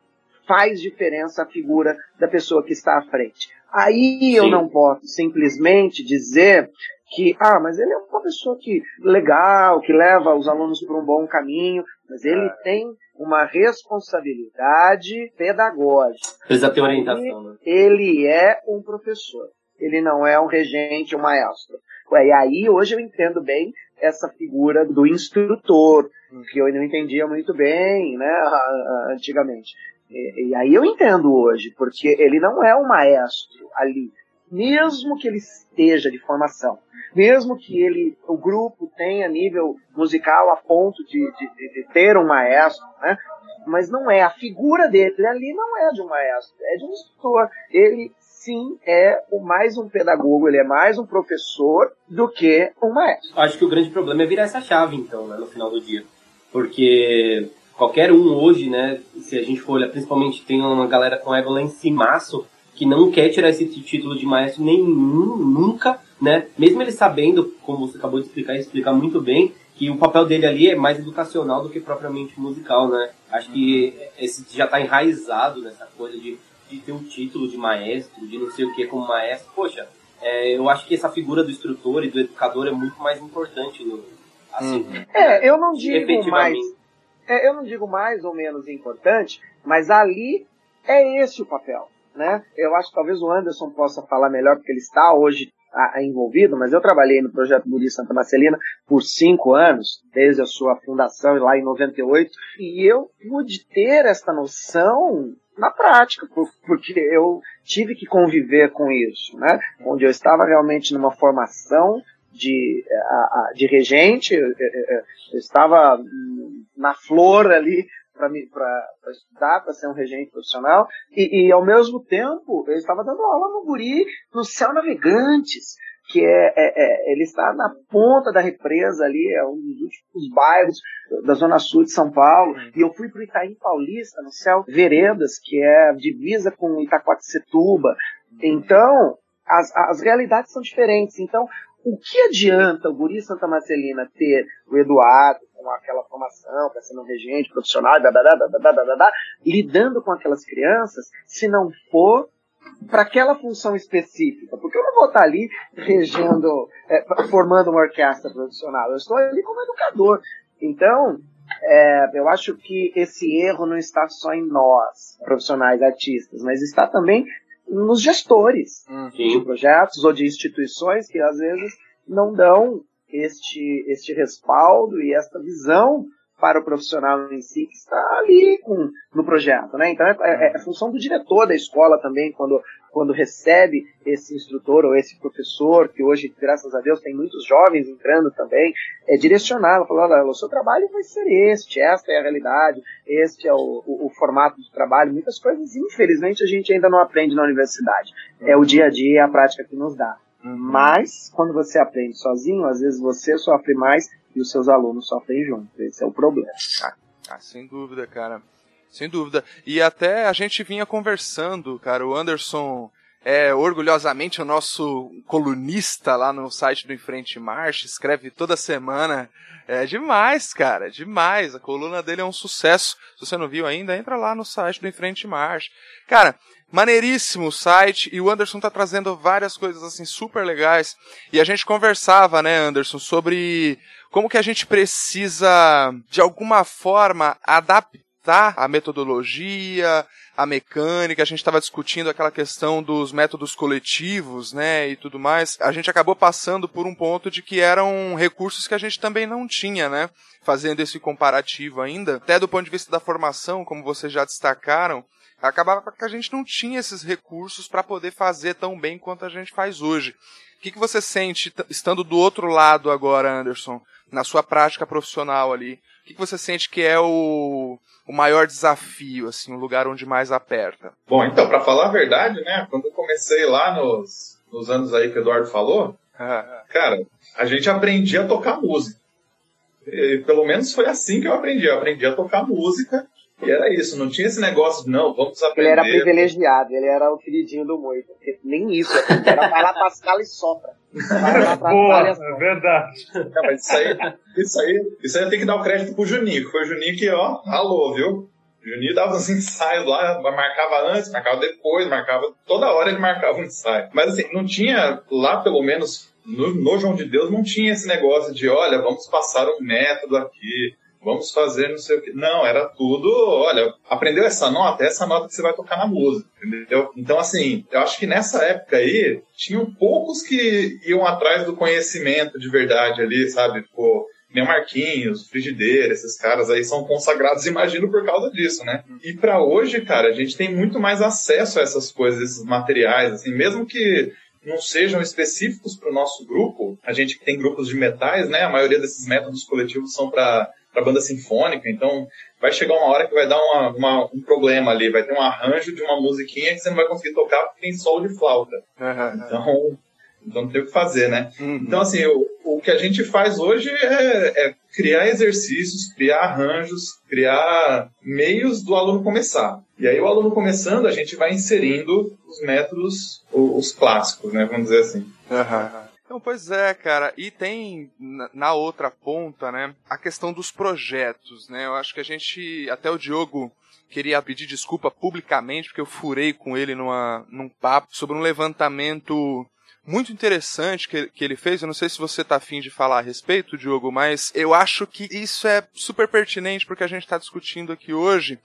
faz diferença a figura da pessoa que está à frente. Aí Sim. eu não posso simplesmente dizer que, ah, mas ele é uma pessoa que legal, que leva os alunos por um bom caminho, mas ele é. tem uma responsabilidade pedagógica. Precisa ter orientação, né? Ele é um professor. Ele não é um regente, um maestro. E aí hoje eu entendo bem essa figura do instrutor, hum. que eu não entendia muito bem, né, antigamente. E, e, aí eu entendo hoje, porque ele não é um maestro ali, mesmo que ele esteja de formação, mesmo que ele, o grupo tenha nível musical a ponto de, de, de ter um maestro, né? Mas não é, a figura dele ali não é de um maestro, é de um instrutor. Ele sim é mais um pedagogo, ele é mais um professor do que um maestro. Acho que o grande problema é virar essa chave, então, né, no final do dia. Porque qualquer um hoje, né, se a gente for olhar, principalmente tem uma galera com ego lá em cimaço, que não quer tirar esse título de maestro nenhum, nunca, né? Mesmo ele sabendo, como você acabou de explicar, e explicar muito bem, que o papel dele ali é mais educacional do que propriamente musical, né? Acho que esse já está enraizado nessa coisa de, de ter um título de maestro, de não sei o que como maestro. Poxa, é, eu acho que essa figura do instrutor e do educador é muito mais importante no, assim. Uhum. É, eu não digo mais. É, eu não digo mais ou menos importante, mas ali é esse o papel. Né? Eu acho que talvez o Anderson possa falar melhor, porque ele está hoje a, a envolvido, mas eu trabalhei no projeto Guri Santa Marcelina por cinco anos, desde a sua fundação lá em 98, e eu pude ter esta noção na prática, porque eu tive que conviver com isso, né? Onde eu estava realmente numa formação de, de regente, eu estava na flor ali para estudar, para ser um regente profissional, e, e, ao mesmo tempo eu estava dando aula no Guri, no Céu Navegantes, que é, é, é, ele está na ponta da represa ali, é um dos últimos bairros da zona sul de São Paulo, e eu fui para o Itaim Paulista, no Céu Veredas, que é divisa com Itacoaticetuba. Então, as, as realidades são diferentes. Então, o que adianta o Guri Santa Marcelina ter o Eduardo, com aquela formação para ser um regente profissional, lidando com aquelas crianças, se não for para aquela função específica, porque eu não vou estar ali regendo, é, formando uma orquestra profissional, eu estou ali como educador. Então, é, eu acho que esse erro não está só em nós, profissionais, artistas, mas está também nos gestores uhum. de projetos ou de instituições que às vezes não dão este, este respaldo e esta visão para o profissional em si que está ali com, no projeto, né? Então é, é, é, função do diretor da escola também quando quando recebe esse instrutor ou esse professor que hoje graças a Deus tem muitos jovens entrando também é direcioná-lo, falando, olha, o seu trabalho vai ser este, esta é a realidade, este é o, o, o, formato de trabalho. Muitas coisas infelizmente a gente ainda não aprende na universidade. É o dia a dia, é a prática que nos dá. Uhum. Mas, quando você aprende sozinho, às vezes você sofre mais e os seus alunos sofrem junto. Esse é o problema. Ah, ah, sem dúvida, cara. Sem dúvida. E até a gente vinha conversando, cara, o Anderson é orgulhosamente o nosso colunista lá no site do Enfrente Marcha, escreve toda semana. É demais, cara, demais. A coluna dele é um sucesso. Se você não viu ainda, entra lá no site do Enfrente Marcha. Cara, maneiríssimo o site e o Anderson tá trazendo várias coisas assim super legais. E a gente conversava, né, Anderson, sobre como que a gente precisa de alguma forma adaptar a metodologia, a mecânica, a gente estava discutindo aquela questão dos métodos coletivos, né, e tudo mais. A gente acabou passando por um ponto de que eram recursos que a gente também não tinha, né, fazendo esse comparativo ainda. Até do ponto de vista da formação, como vocês já destacaram, acabava que a gente não tinha esses recursos para poder fazer tão bem quanto a gente faz hoje. O que, que você sente estando do outro lado agora, Anderson, na sua prática profissional ali? O que, que você sente que é o, o maior desafio, assim, o lugar onde mais aperta? Bom, então, para falar a verdade, né, quando eu comecei lá nos, nos anos aí que o Eduardo falou, ah. cara, a gente aprendia a tocar música. E, pelo menos foi assim que eu aprendi. Eu aprendi a tocar música e era isso, não tinha esse negócio de, não, vamos aprender. Ele era privilegiado, ele era o queridinho do Moito. Nem isso, era vai lá pra e sopra. Boa, é verdade. Não, mas isso aí, isso aí, isso aí tem que dar o crédito pro Juninho, que foi o Juninho que, ó, alô, viu? Juninho dava uns ensaios lá, marcava antes, marcava depois, marcava. Toda hora ele marcava um ensaio. Mas assim, não tinha, lá pelo menos no, no João de Deus, não tinha esse negócio de, olha, vamos passar um método aqui, vamos fazer não sei o que. Não, era tudo, olha, aprendeu essa nota, essa nota que você vai tocar na música, entendeu? Então, assim, eu acho que nessa época aí, tinham poucos que iam atrás do conhecimento de verdade ali, sabe? Tipo, nem Marquinhos, Frigideira, esses caras aí são consagrados, imagino, por causa disso, né? E para hoje, cara, a gente tem muito mais acesso a essas coisas, esses materiais, assim, mesmo que não sejam específicos para o nosso grupo, a gente tem grupos de metais, né? A maioria desses métodos coletivos são para para banda sinfônica, então vai chegar uma hora que vai dar uma, uma, um problema ali, vai ter um arranjo de uma musiquinha que você não vai conseguir tocar porque tem solo de flauta. Uhum. Então, então não tem o que fazer, né? Uhum. Então, assim, o, o que a gente faz hoje é, é, criar exercícios, criar arranjos, criar meios do aluno começar. E aí o aluno começando, a gente vai inserindo os métodos, os, os clássicos, né? Vamos dizer assim. Uhum. Então, pois é, cara. E tem na outra ponta, né, a questão dos projetos, né? Eu acho que a gente, até o Diogo queria pedir desculpa publicamente porque eu furei com ele numa, num papo sobre um levantamento muito interessante que, que ele fez. Eu não sei se você tá afim de falar a respeito, Diogo, mas eu acho que isso é super pertinente porque a gente está discutindo aqui hoje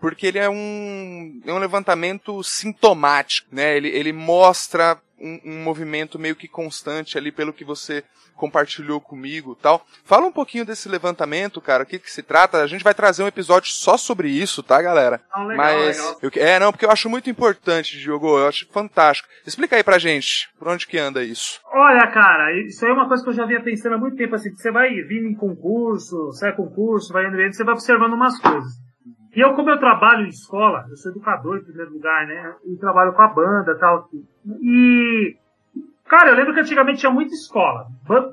porque ele é um, é um levantamento sintomático, né? Ele, ele mostra um, um, movimento meio que constante ali pelo que você compartilhou comigo tal. Fala um pouquinho desse levantamento, cara, o que que se trata. A gente vai trazer um episódio só sobre isso, tá, galera? Ah, legal, Mas, legal. Eu, é, não, porque eu acho muito importante, Diogo, eu acho fantástico. Explica aí pra gente, por onde que anda isso? Olha, cara, isso aí é uma coisa que eu já vinha pensando há muito tempo, assim, que você vai vindo em concurso, sai concurso, vai indo, você vai observando umas coisas. E eu, como eu trabalho em escola, eu sou educador em primeiro lugar, né? E trabalho com a banda e tal. E, cara, eu lembro que antigamente tinha muita escola.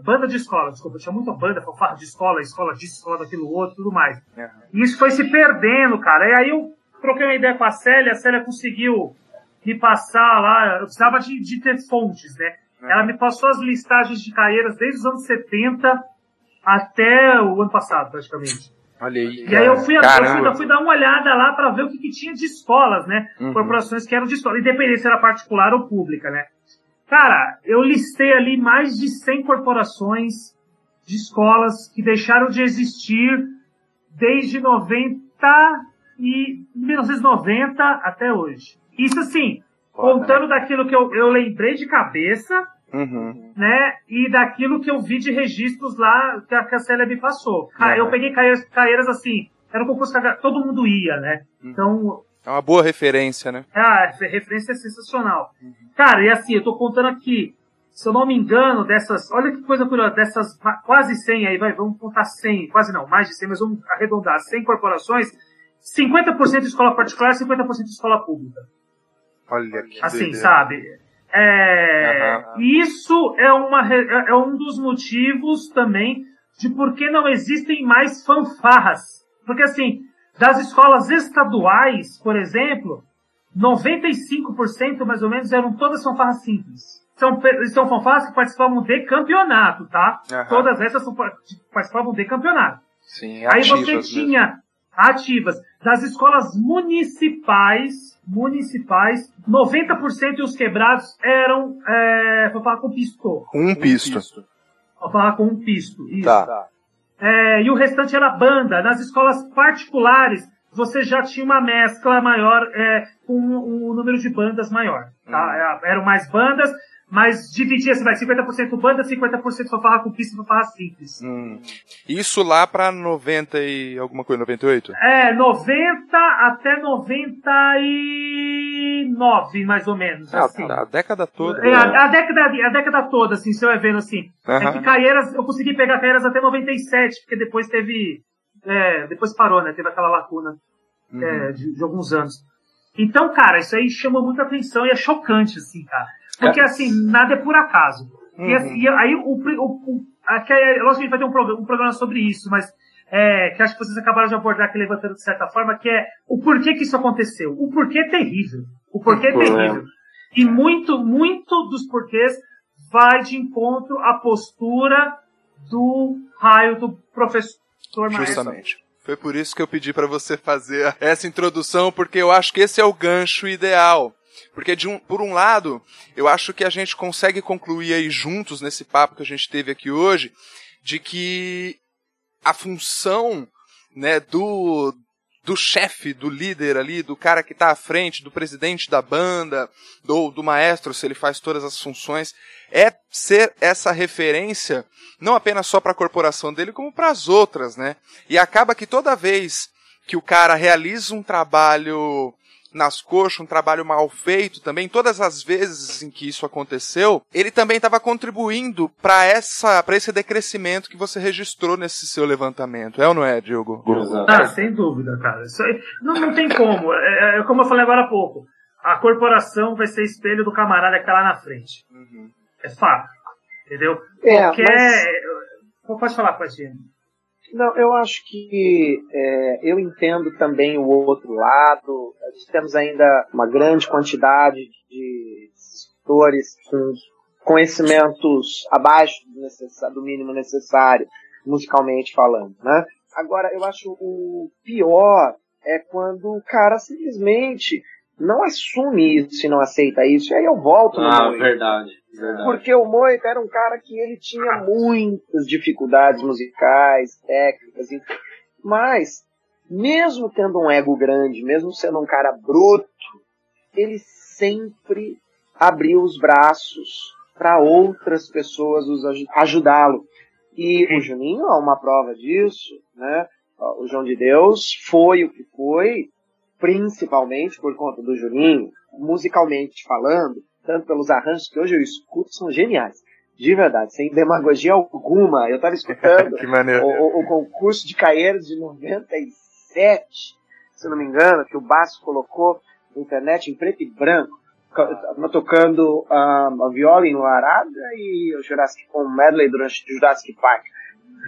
Banda de escola, desculpa. Tinha muita banda, fanfarra de escola, escola disso, escola daquilo outro, tudo mais. E isso foi se perdendo, cara. E aí eu troquei uma ideia com a Célia, a Célia conseguiu me passar lá, eu precisava de, de ter fontes, né? Ela me passou as listagens de carreiras desde os anos 70 até o ano passado, praticamente. Olha aí. E aí eu fui, eu fui, eu fui, dar uma olhada lá para ver o que, que, tinha de escolas, né? Uhum. Corporações que eram de escola, independente se era particular ou pública, né? Cara, eu listei ali mais de 100 corporações de escolas que deixaram de existir desde 90 e 1990 até hoje. Isso assim, contando né? daquilo que eu, eu lembrei de cabeça, Uhum. Né? E daquilo que eu vi de registros lá que a, Célia me passou. Ah, eu peguei carreiras, carreiras assim, era um concurso que todo mundo ia, né? Uhum. Então. É uma boa referência, né? Ah, a referência é sensacional. Uhum. Cara, e assim, eu tô contando aqui, se eu não me engano, dessas, olha que coisa curiosa, dessas quase 100 aí, vai, vamos contar 100, quase não, mais de 100, mas vamos arredondar, 100 corporações, 50% de escola particular, 50% de escola pública. Olha que Assim, sabe? É, uhum. Isso é, uma, é, um dos motivos também de por que não existem mais fanfarras. Porque assim, das escolas estaduais, por exemplo, 95% mais ou menos eram todas fanfarras simples. São, são fanfarras que participavam de campeonato, tá? Uhum. Todas essas participavam de campeonato. Sim, Aí você tinha ativas das escolas municipais municipais, 90% dos quebrados eram, é, vou falar com pisto. Com um pisto. Vou falar com um pisto, isso. Tá. É, e o restante era banda. Nas escolas particulares, você já tinha uma mescla maior, é, com um, um número de bandas maior. Tá? Hum. Eram mais bandas, mas dividia-se, vai, 50% banda, 50% fanfarra com pista e fanfarra simples. Hum. Isso lá pra 90 e alguma coisa, 98? É, 90 até 99, mais ou menos. Ah, assim. A década toda. É, a, a, década, a década toda, assim, se eu é vendo assim. É que Caieiras, eu consegui pegar Caieiras até 97, porque depois teve, é, depois parou, né, teve aquela lacuna uhum. é, de, de alguns anos. Então, cara, isso aí chama muita atenção e é chocante, assim, cara. Porque, assim, nada é por acaso. Uhum. E, assim, e aí, o, o, o, aqui, é, lógico que a gente vai ter um, programa, um programa sobre isso, mas é, que acho que vocês acabaram de abordar aqui, levantando de certa forma, que é o porquê que isso aconteceu. O porquê é terrível. O porquê é terrível. E muito, muito dos porquês vai de encontro à postura do raio do professor Justamente. Foi por isso que eu pedi para você fazer essa introdução, porque eu acho que esse é o gancho ideal. Porque, de um, por um lado, eu acho que a gente consegue concluir aí juntos, nesse papo que a gente teve aqui hoje, de que a função né, do, do chefe, do líder ali, do cara que está à frente, do presidente da banda, do, do maestro, se ele faz todas as funções, é ser essa referência não apenas só para a corporação dele, como para as outras, né? E acaba que toda vez que o cara realiza um trabalho nas coxas, um trabalho mal feito também, todas as vezes em que isso aconteceu, ele também estava contribuindo para essa, para esse decrescimento que você registrou nesse seu levantamento. É ou não é, Diogo? Ah, sem dúvida, cara. Isso aí, não, não tem como. É, é, como eu falei agora há pouco. A corporação vai ser espelho do camarada que tá lá na frente. Uhum. É fato. Entendeu? É, Qualquer. Mas... Pode falar, Patinho. Não, eu acho que é, eu entendo também o outro lado. Nós temos ainda uma grande quantidade de escritores com conhecimentos abaixo do, do mínimo necessário, musicalmente falando, né? Agora, eu acho o pior é quando o cara simplesmente não assume isso e não aceita isso. E aí eu volto no Ah, verdade. Verdade. Porque o Moita era um cara que ele tinha muitas dificuldades musicais, técnicas, enfim. Mas, mesmo tendo um ego grande, mesmo sendo um cara bruto, ele sempre abriu os braços para outras pessoas ajudá-lo. E o Juninho é uma prova disso, né? O João de Deus foi o que foi, principalmente por conta do Juninho, musicalmente falando, tanto pelos arranjos que hoje eu escuto, são geniais. De verdade, sem demagogia alguma. Eu estava escutando o, o, concurso de Caeiros de 97, se não me engano, que o Basso colocou na internet em preto e branco. Tava tocando um, a viola em Arada e o Jurassic com medley durante o Jurassic Park.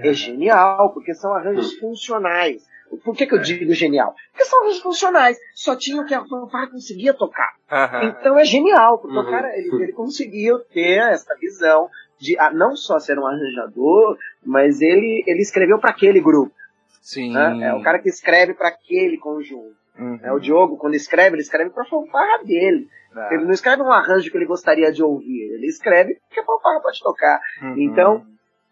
É genial, porque são arranjos funcionais. Por que, que eu digo genial? Porque são funcionais. Só tinha o que a fanfarra conseguia tocar. Então é genial, porque uhum. o cara ele, ele conseguiu ter essa visão de ah, não só ser um arranjador, mas ele, ele escreveu para aquele grupo. Sim. Né? É o cara que escreve para aquele conjunto. Uhum. É o Diogo, quando escreve, ele escreve pra fanfarra dele. É. Ele não escreve um arranjo que ele gostaria de ouvir, ele escreve porque a fanfarra pode tocar. Uhum. Então,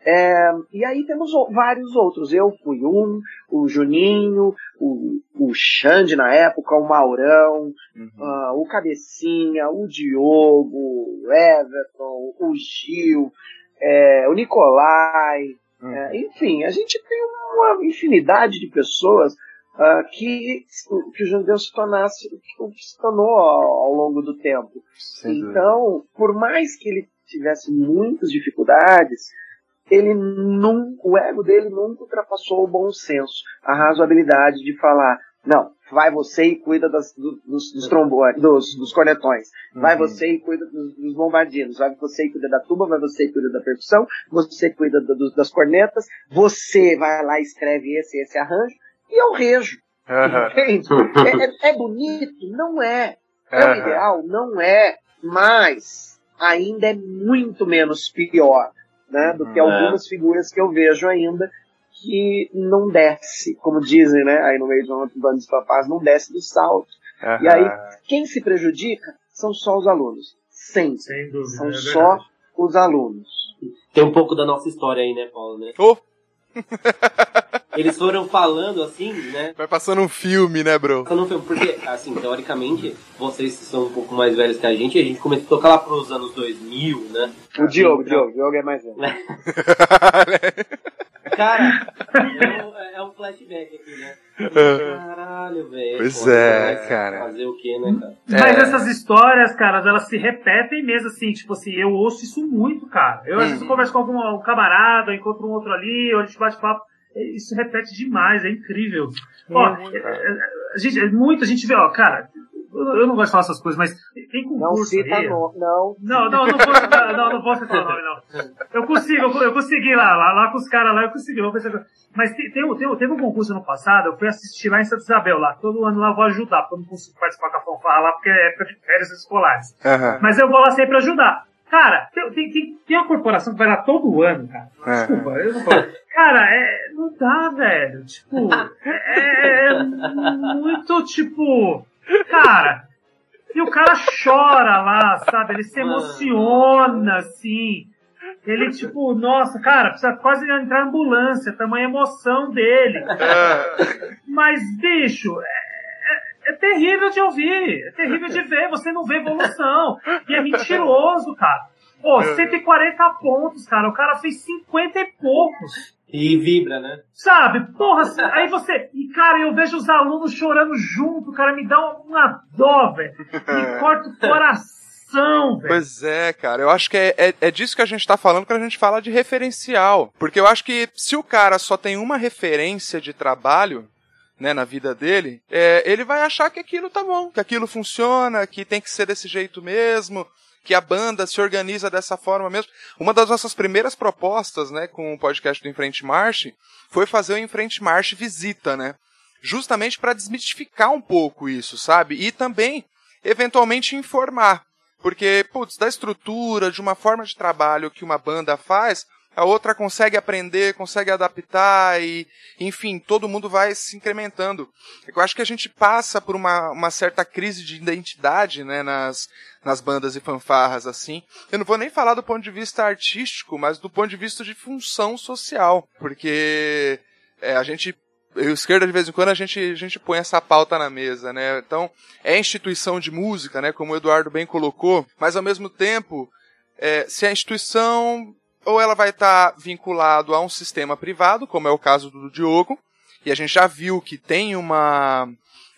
é, e aí temos vários outros. Eu fui um, o Juninho, o, o Xande na época, o Maurão, uhum. uh, o Cabecinha, o Diogo, o Everton, o Gil, é, o Nicolai. Uhum. É, enfim, a gente tem uma infinidade de pessoas uh, que, que o Judeu se tornasse o que se tornou ao, ao longo do tempo. então, por mais que ele tivesse muitas dificuldades, ele nunca, o ego dele nunca ultrapassou o bom senso, a razoabilidade de falar, não, vai você e cuida das, dos, dos trombones, dos, dos cornetões, vai uhum. você e cuida dos, dos, bombardinos, vai você e cuida da tuba, vai você e cuida da percussão, você cuida do, das cornetas, você vai lá e escreve esse esse arranjo, e eu rejo. Uhum. Entende? É, é, é, bonito? Não é. É uhum. o ideal? Não é. Mas ainda é muito menos pior né, do que uhum. algumas é. figuras que eu vejo ainda que não desce, como dizem, né, aí no meio de uma banda de papás, não desce do salto. Uhum. E aí, quem se prejudica são só os alunos. Sempre. Sem dúvida. São é só os alunos. Tem um pouco da nossa história aí, né, Paulo, né? Oh. Eles foram falando assim, né? Vai passando um filme, né, bro? Passando um filme, porque, assim, teoricamente, vocês são um pouco mais velhos que a gente, a gente começou a tocar lá pros anos 2000, né? O Diogo, o Diogo, o Diogo é mais velho. Cara, é um, é um, flashback aqui, né? Caralho, velho. Pois pô, é, cara. Fazer o quê, né, cara? Mas é. essas histórias, cara, elas se repetem mesmo, assim, tipo assim, eu ouço isso muito, cara. Eu às vezes uhum. converso com algum um camarada, encontro um outro ali, ou a gente bate papo isso repete demais, é incrível. Ó, é, é, a gente, muita gente vê, ó, cara, eu não gosto de falar essas coisas, mas tem concurso. Não cita aí. No, não. Não, não, não posso não, não posso falar nome, não. Eu consigo, eu, eu consegui lá, lá, lá com os caras lá, eu consegui. Eu mas tem, tem, tem, teve um concurso no passado, eu fui assistir lá em Santa Isabel, lá. Todo ano lá eu vou ajudar, porque eu não consigo participar com a fanfarra lá, porque é época de férias escolares. Uhum. Mas eu vou lá sempre ajudar. Cara, tem, tem, tem uma corporação que vai lá todo ano, cara. É. Desculpa, eu não posso. Cara, é, não dá, velho. Tipo, é, é muito tipo. Cara, e o cara chora lá, sabe? Ele se emociona, assim. Ele, tipo, nossa, cara, precisa quase entrar na ambulância, tamanha emoção dele. É. Mas, bicho, é, é, é, terrível de ouvir, é terrível de ver, você não vê evolução. E é mentiroso, cara. Pô, 140 é. pontos, cara, o cara fez 50 e poucos. E vibra, né? Sabe? Porra, aí você. E, cara, eu vejo os alunos chorando junto, cara, me dá uma dó, velho. Me corta o coração, velho. Pois é, cara. Eu acho que é, é, é, disso que a gente tá falando quando a gente fala de referencial. Porque eu acho que se o cara só tem uma referência de trabalho, né, na vida dele, é, ele vai achar que aquilo tá bom, que aquilo funciona, que tem que ser desse jeito mesmo, que a banda se organiza dessa forma mesmo. Uma das nossas primeiras propostas, né, com o podcast do Enfrente Marche, foi fazer o Enfrente Marche Visita, né? Justamente para desmistificar um pouco isso, sabe? E também, eventualmente, informar. Porque, putz, da estrutura, de uma forma de trabalho que uma banda faz, a outra consegue aprender, consegue adaptar e, enfim, todo mundo vai se incrementando. Eu acho que a gente passa por uma, uma certa crise de identidade, né, nas, nas bandas e fanfarras, assim. Eu não vou nem falar do ponto de vista artístico, mas do ponto de vista de função social, porque é, a gente eu esquerda de vez em quando a gente, a gente põe essa pauta na mesa, né? Então, é instituição de música, né? Como o Eduardo bem colocou, mas ao mesmo tempo, é, se a instituição ou ela vai estar tá vinculado a um sistema privado, como é o caso do Diogo, e a gente já viu que tem uma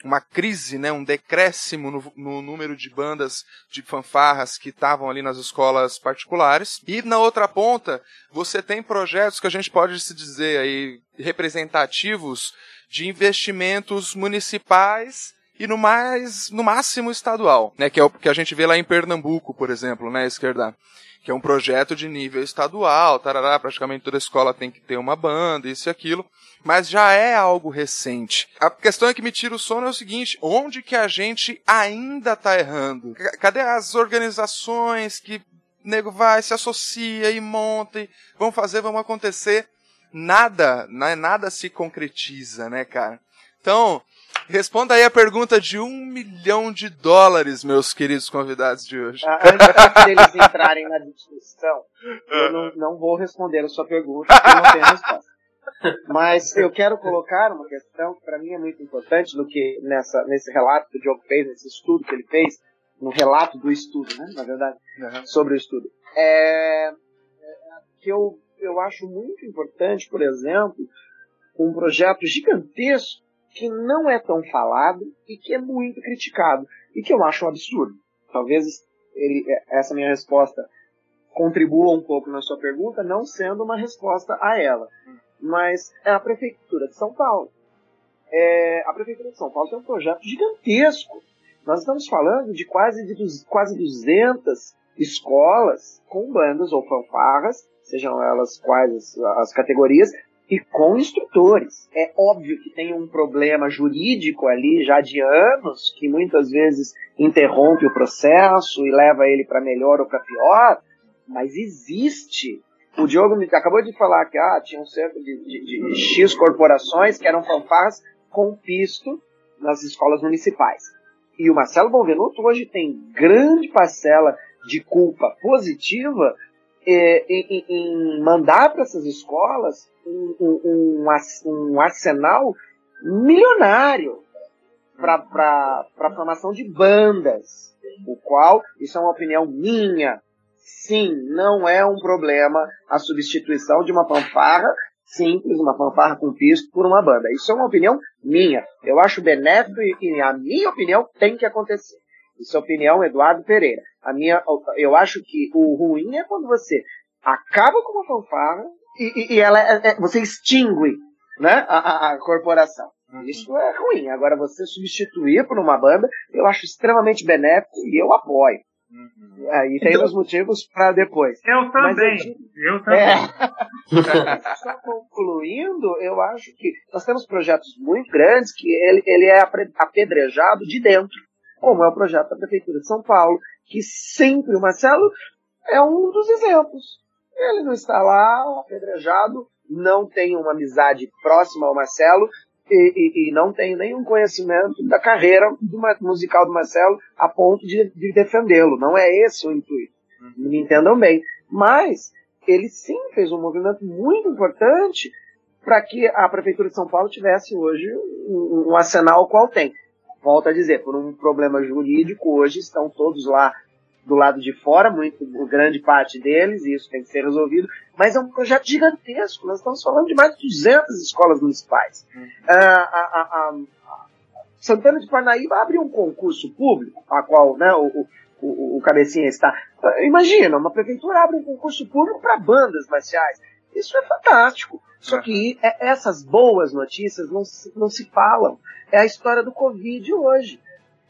uma crise, né, um decréscimo no, no número de bandas de fanfarras que estavam ali nas escolas particulares. E na outra ponta, você tem projetos que a gente pode se dizer aí representativos de investimentos municipais e no mais no máximo estadual, né, que é o que a gente vê lá em Pernambuco, por exemplo, né, esquerda que é um projeto de nível estadual, tarará, praticamente toda escola tem que ter uma banda, isso e aquilo, mas já é algo recente. A questão é que me tira o sono é o seguinte, onde que a gente ainda está errando? Cadê as organizações que nego vai, se associa e monta e vão fazer, vão acontecer? Nada, né, nada se concretiza, né, cara? Então, Responda aí a pergunta de um milhão de dólares, meus queridos convidados de hoje. Ah, antes deles entrarem na discussão, eu não, não vou responder a sua pergunta, porque eu não tenho resposta. Mas eu quero colocar uma questão que para mim é muito importante do que nessa, nesse relato que o Diogo fez, nesse estudo que ele fez, no relato do estudo, né, na verdade, uhum. sobre o estudo. É, é, que eu, eu acho muito importante, por exemplo, um projeto gigantesco que não é tão falado e que é muito criticado e que eu acho um absurdo. Talvez ele, essa minha resposta contribua um pouco na sua pergunta, não sendo uma resposta a ela. Mas é a Prefeitura de São Paulo. É, a Prefeitura de São Paulo tem um projeto gigantesco. Nós estamos falando de quase, de quase 200 escolas com bandas ou fanfarras, sejam elas quais as, as categorias, e com instrutores. É óbvio que tem um problema jurídico ali já de anos, que muitas vezes interrompe o processo e leva ele para melhor ou para pior, mas existe. O Diogo me acabou de falar que ah, tinham cerca de, de, de X corporações que eram fanfarras com pisto nas escolas municipais. E o Marcelo Bonvenuto hoje tem grande parcela de culpa positiva é, em, em, mandar para essas escolas um, um, um, arsenal milionário para a formação de bandas, o qual, isso é uma opinião minha, sim, não é um problema a substituição de uma fanfarra simples, uma fanfarra com piso, por uma banda. Isso é uma opinião minha. Eu acho benéfico e, e a minha opinião tem que acontecer. Isso é opinião Eduardo Pereira. A minha, eu acho que o ruim é quando você acaba com uma fanfarra e, e ela é, é, você extingue né, a, a, a corporação. Uhum. Isso é ruim. Agora, você substituir por uma banda, eu acho extremamente benéfico e eu apoio. Uhum. Aí tem então, os motivos para depois. Eu também. Eu, eu também. É... Só concluindo, eu acho que nós temos projetos muito grandes que ele, ele é apedrejado de dentro como é o projeto da Prefeitura de São Paulo, que sempre o Marcelo é um dos exemplos. Ele não está lá, apedrejado, não tem uma amizade próxima ao Marcelo e, e, e não tem nenhum conhecimento da carreira do musical do Marcelo a ponto de, de defendê-lo. Não é esse o intuito. Uhum. Me entendam bem. Mas ele sim fez um movimento muito importante para que a Prefeitura de São Paulo tivesse hoje um, um arsenal qual tem. Volto a dizer, por um problema jurídico, hoje estão todos lá do lado de fora, muito grande parte deles, e isso tem que ser resolvido, mas é um projeto gigantesco. Nós estamos falando de mais de 200 escolas municipais. Uhum. a, a, a, Santana de Parnaíba abre um concurso público, a qual né, o, o, o Cabecinha está. Imagina, uma prefeitura abre um concurso público para bandas marciais. Isso é fantástico. Só que é, essas boas notícias não, não se falam. É a história do Covid hoje.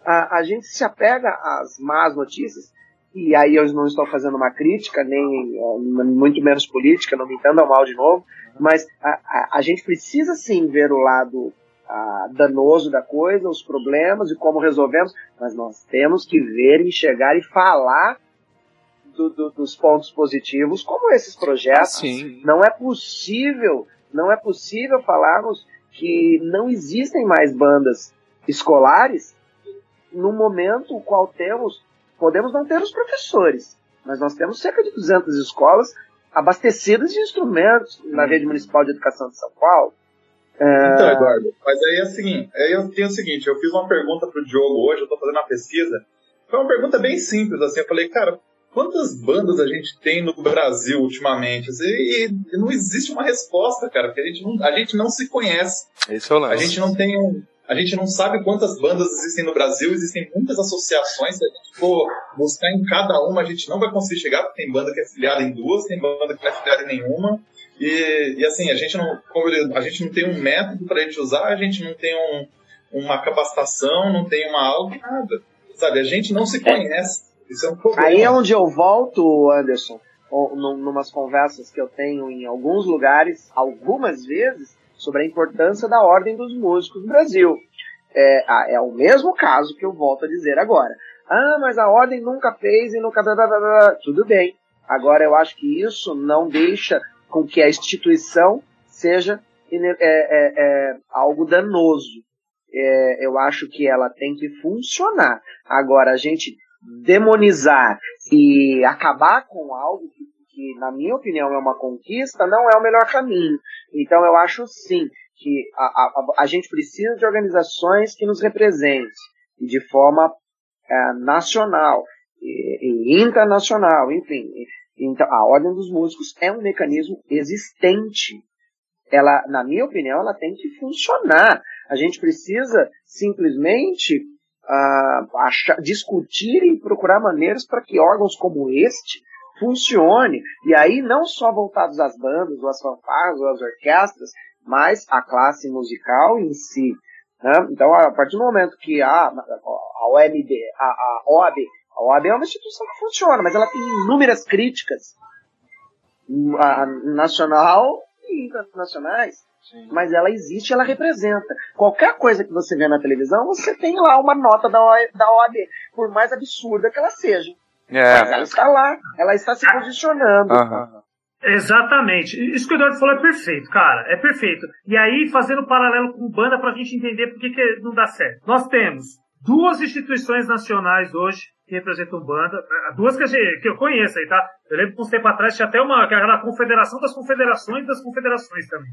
A, a gente se apega às más notícias, e aí eu não estou fazendo uma crítica, nem é, muito menos política, não me entendam mal de novo, mas a, a, a gente precisa sim ver o lado danoso da coisa, os problemas e como resolvemos, mas nós temos que ver, enxergar e falar do, do, dos pontos positivos, como esses projetos. Sim. Não é possível, não é possível falarmos que não existem mais bandas escolares no momento o qual temos, podemos não ter os professores, mas nós temos cerca de 200 escolas abastecidas de instrumentos na rede municipal de educação de São Paulo. É... Então, Eduardo, mas aí é o seguinte, aí eu tenho o seguinte, eu fiz uma pergunta pro Diogo hoje, eu tô fazendo uma pesquisa, foi uma pergunta bem simples, assim, eu falei, cara, quantas bandas a gente tem no Brasil ultimamente? Assim, e, e, não existe uma resposta, cara, porque a gente não, a gente não se conhece. Esse é o lance. A gente não tem um, a gente não sabe quantas bandas existem no Brasil, existem muitas associações, se a gente for buscar em cada uma, a gente não vai conseguir chegar, porque tem banda que é filiada em duas, tem banda que não é filiada em nenhuma. E, e assim, a gente não, a gente não tem um método para a gente usar, a gente não tem um, uma capacitação, não tem uma aula, nada. Sabe, a gente não se conhece. Isso é um problema. Aí é onde eu volto, Anderson, numas conversas que eu tenho em alguns lugares, algumas vezes, sobre a importância da ordem dos músicos no Brasil. É, é o mesmo caso que eu volto a dizer agora. Ah, mas a ordem nunca fez e nunca. Tudo bem. Agora eu acho que isso não deixa com que a instituição seja é, é, é, algo danoso. É, eu acho que ela tem que funcionar. Agora, a gente demonizar e acabar com algo que, que, na minha opinião, é uma conquista, não é o melhor caminho. Então, eu acho sim que a, a, a gente precisa de organizações que nos representem de forma é, nacional e, e internacional, enfim. Então, a Ordem dos Músicos é um mecanismo existente. Ela, na minha opinião, ela tem que funcionar. A gente precisa simplesmente uh, achar, discutir e procurar maneiras para que órgãos como este funcione. E aí, não só voltados às bandas, ou às fanfarras, ou às orquestras, mas à classe musical em si. Né? Então, a partir do momento que a, a OMB, a, a OAB a OAB é uma instituição que funciona, mas ela tem inúmeras críticas a, nacional e internacionais. Sim. Mas ela existe, ela representa. Qualquer coisa que você vê na televisão, você tem lá uma nota da OAB, por mais absurda que ela seja. É. Mas ela está lá, ela está se posicionando. Uhum. Exatamente. Isso que o Eduardo falou é perfeito, cara. É perfeito. E aí, fazendo paralelo com banda pra gente entender por que, que não dá certo. Nós temos duas instituições nacionais hoje que representam banda, eh, duas que, gente, que eu conheço aí, tá? Eu lembro que uns tempo atrás tinha até uma, que era a Confederação das Confederações das Confederações também.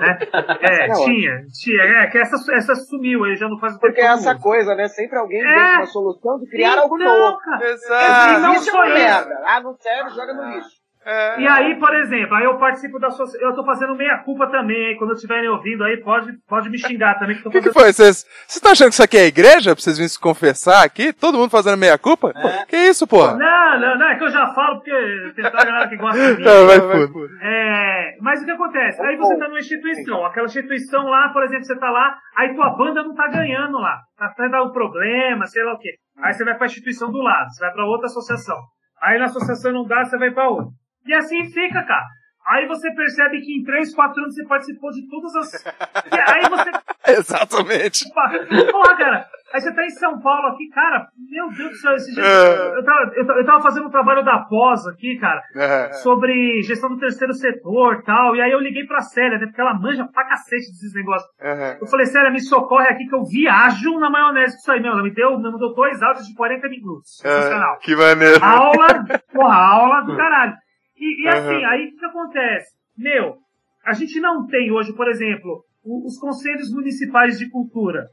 né? É, tinha, tinha, é, que essa, essa sumiu aí, já não faz Porque é essa coisa, né? Sempre alguém é, uma solução de criar algo novo. Exato. Não só merda. Ah, não serve, joga no lixo. É. E aí, por exemplo, aí eu participo da sua. Eu tô fazendo meia culpa também, aí quando estiverem ouvindo aí, pode, pode me xingar também. Que, que, que foi? Vocês estão achando que isso aqui é igreja? Pra vocês virem se confessar aqui? Todo mundo fazendo meia culpa? É. Que isso, porra? Não, não, não, é que eu já falo porque tem a galera que gosta de mim. Não, vai, vai, é, mas o que acontece? Aí você tá numa instituição, aquela instituição lá, por exemplo, você tá lá, aí tua banda não tá ganhando lá. Tá tendo um problema, sei lá o quê. Aí você vai pra instituição do lado, você vai pra outra associação. Aí na associação não dá, você vai pra outra. E assim fica, cara. Aí você percebe que em 3, 4 anos você participou de todas as. aí você. Exatamente. Porra, cara. Aí você tá em São Paulo aqui, cara, meu Deus do céu, esse dia, é. eu, tava, eu, tava fazendo um trabalho da pós aqui, cara, é. sobre gestão do terceiro setor tal, e aí eu liguei pra Célia, né, porque ela manja pra cacete desses negócios. Uhum. Eu falei, Célia, me socorre aqui que eu viajo na maionese com isso aí, meu, ela me deu, me deu dois áudios de 40 minutos. Uhum. Que maneiro. Aula, porra, aula do caralho. E, e assim, uhum. aí o que acontece? Meu, a gente não tem hoje, por exemplo, os conselhos municipais de cultura.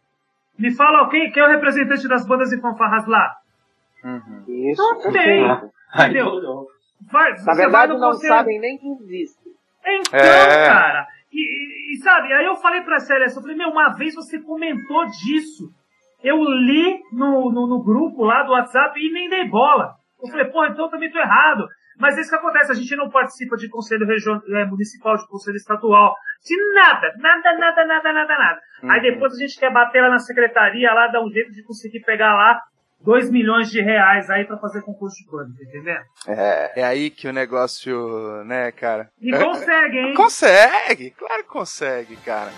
Me fala quem, quem é o representante das bandas e fanfarras lá? Uhum. Isso. Não tem. Entendeu? Vai, Na verdade, não conselho... sabem nem que existe. Então, é. cara. E, e, sabe, aí eu falei pra Célia, eu falei, meu, uma vez você comentou disso. Eu li no, no, no grupo lá do WhatsApp e nem dei bola. Eu falei, pô, então eu também tô errado. Mas é isso que acontece, a gente não participa de conselho regional, é, municipal, de conselho estadual, de nada, nada, nada, nada, nada, nada. Uhum. Aí depois a gente quer bater lá na secretaria, lá, dar um jeito de conseguir pegar lá 2 milhões de reais aí para fazer concurso de banda, tá entendendo? É, é aí que o negócio, né, cara? E consegue, hein? Consegue, claro que consegue, cara.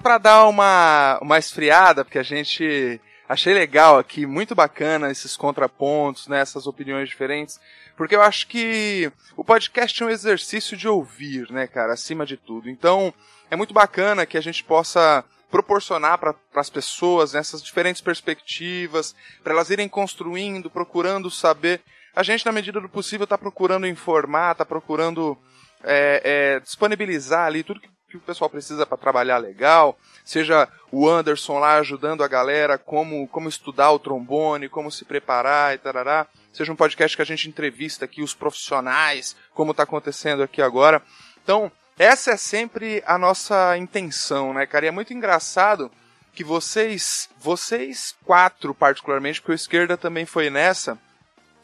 Para dar uma, uma esfriada, porque a gente achei legal aqui, muito bacana esses contrapontos, né, essas opiniões diferentes, porque eu acho que o podcast é um exercício de ouvir, né, cara, acima de tudo. Então, é muito bacana que a gente possa proporcionar para as pessoas essas diferentes perspectivas, para elas irem construindo, procurando saber. A gente, na medida do possível, está procurando informar, está procurando é, é, disponibilizar ali tudo que que o pessoal precisa para trabalhar legal, seja o Anderson lá ajudando a galera como, como estudar o trombone, como se preparar e tarará, seja um podcast que a gente entrevista aqui os profissionais, como está acontecendo aqui agora. Então, essa é sempre a nossa intenção, né, cara? E é muito engraçado que vocês, vocês quatro particularmente, porque o Esquerda também foi nessa,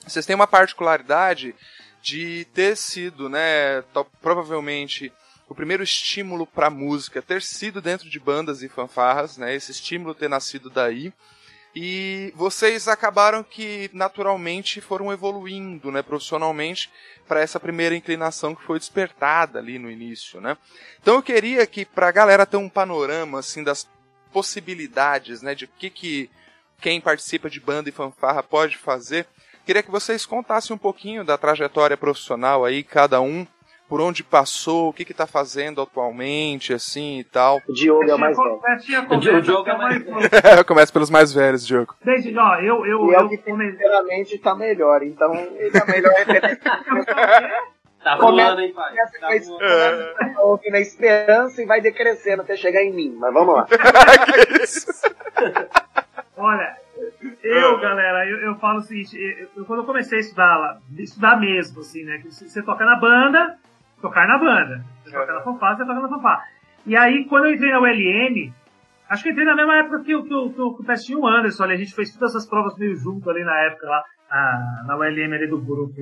vocês têm uma particularidade de ter sido, né, provavelmente o primeiro estímulo para música ter sido dentro de bandas e fanfarras, né? Esse estímulo ter nascido daí. E vocês acabaram que naturalmente foram evoluindo, né, profissionalmente para essa primeira inclinação que foi despertada ali no início, né? Então eu queria que para a galera ter um panorama assim das possibilidades, né, de o que que quem participa de banda e fanfarra pode fazer. Queria que vocês contassem um pouquinho da trajetória profissional aí, cada um, por onde passou, o que está fazendo atualmente, assim e tal. O Diogo é o mais velho. O Diogo é mais velho. Começa pelos mais velhos, Diogo. Desde, ó, eu, eu, e é o que sinceramente está melhor, então ele é a melhor. Tá voando, hein, pai? Tá voando. na esperança e vai decrescendo até chegar em mim, mas vamos lá. Olha, eu, galera, eu, eu falo o seguinte, eu, quando eu comecei a estudar lá, estudar mesmo, assim, né? Que você toca na banda, tocar na banda. Você toca na fanfarra, você toca na fanfarra. E aí, quando eu entrei na ULM, acho que entrei na mesma época que, que, que, que o Pestinho Anderson, ali, a gente fez todas essas provas meio junto ali na época, lá, na, na ULM ali do grupo.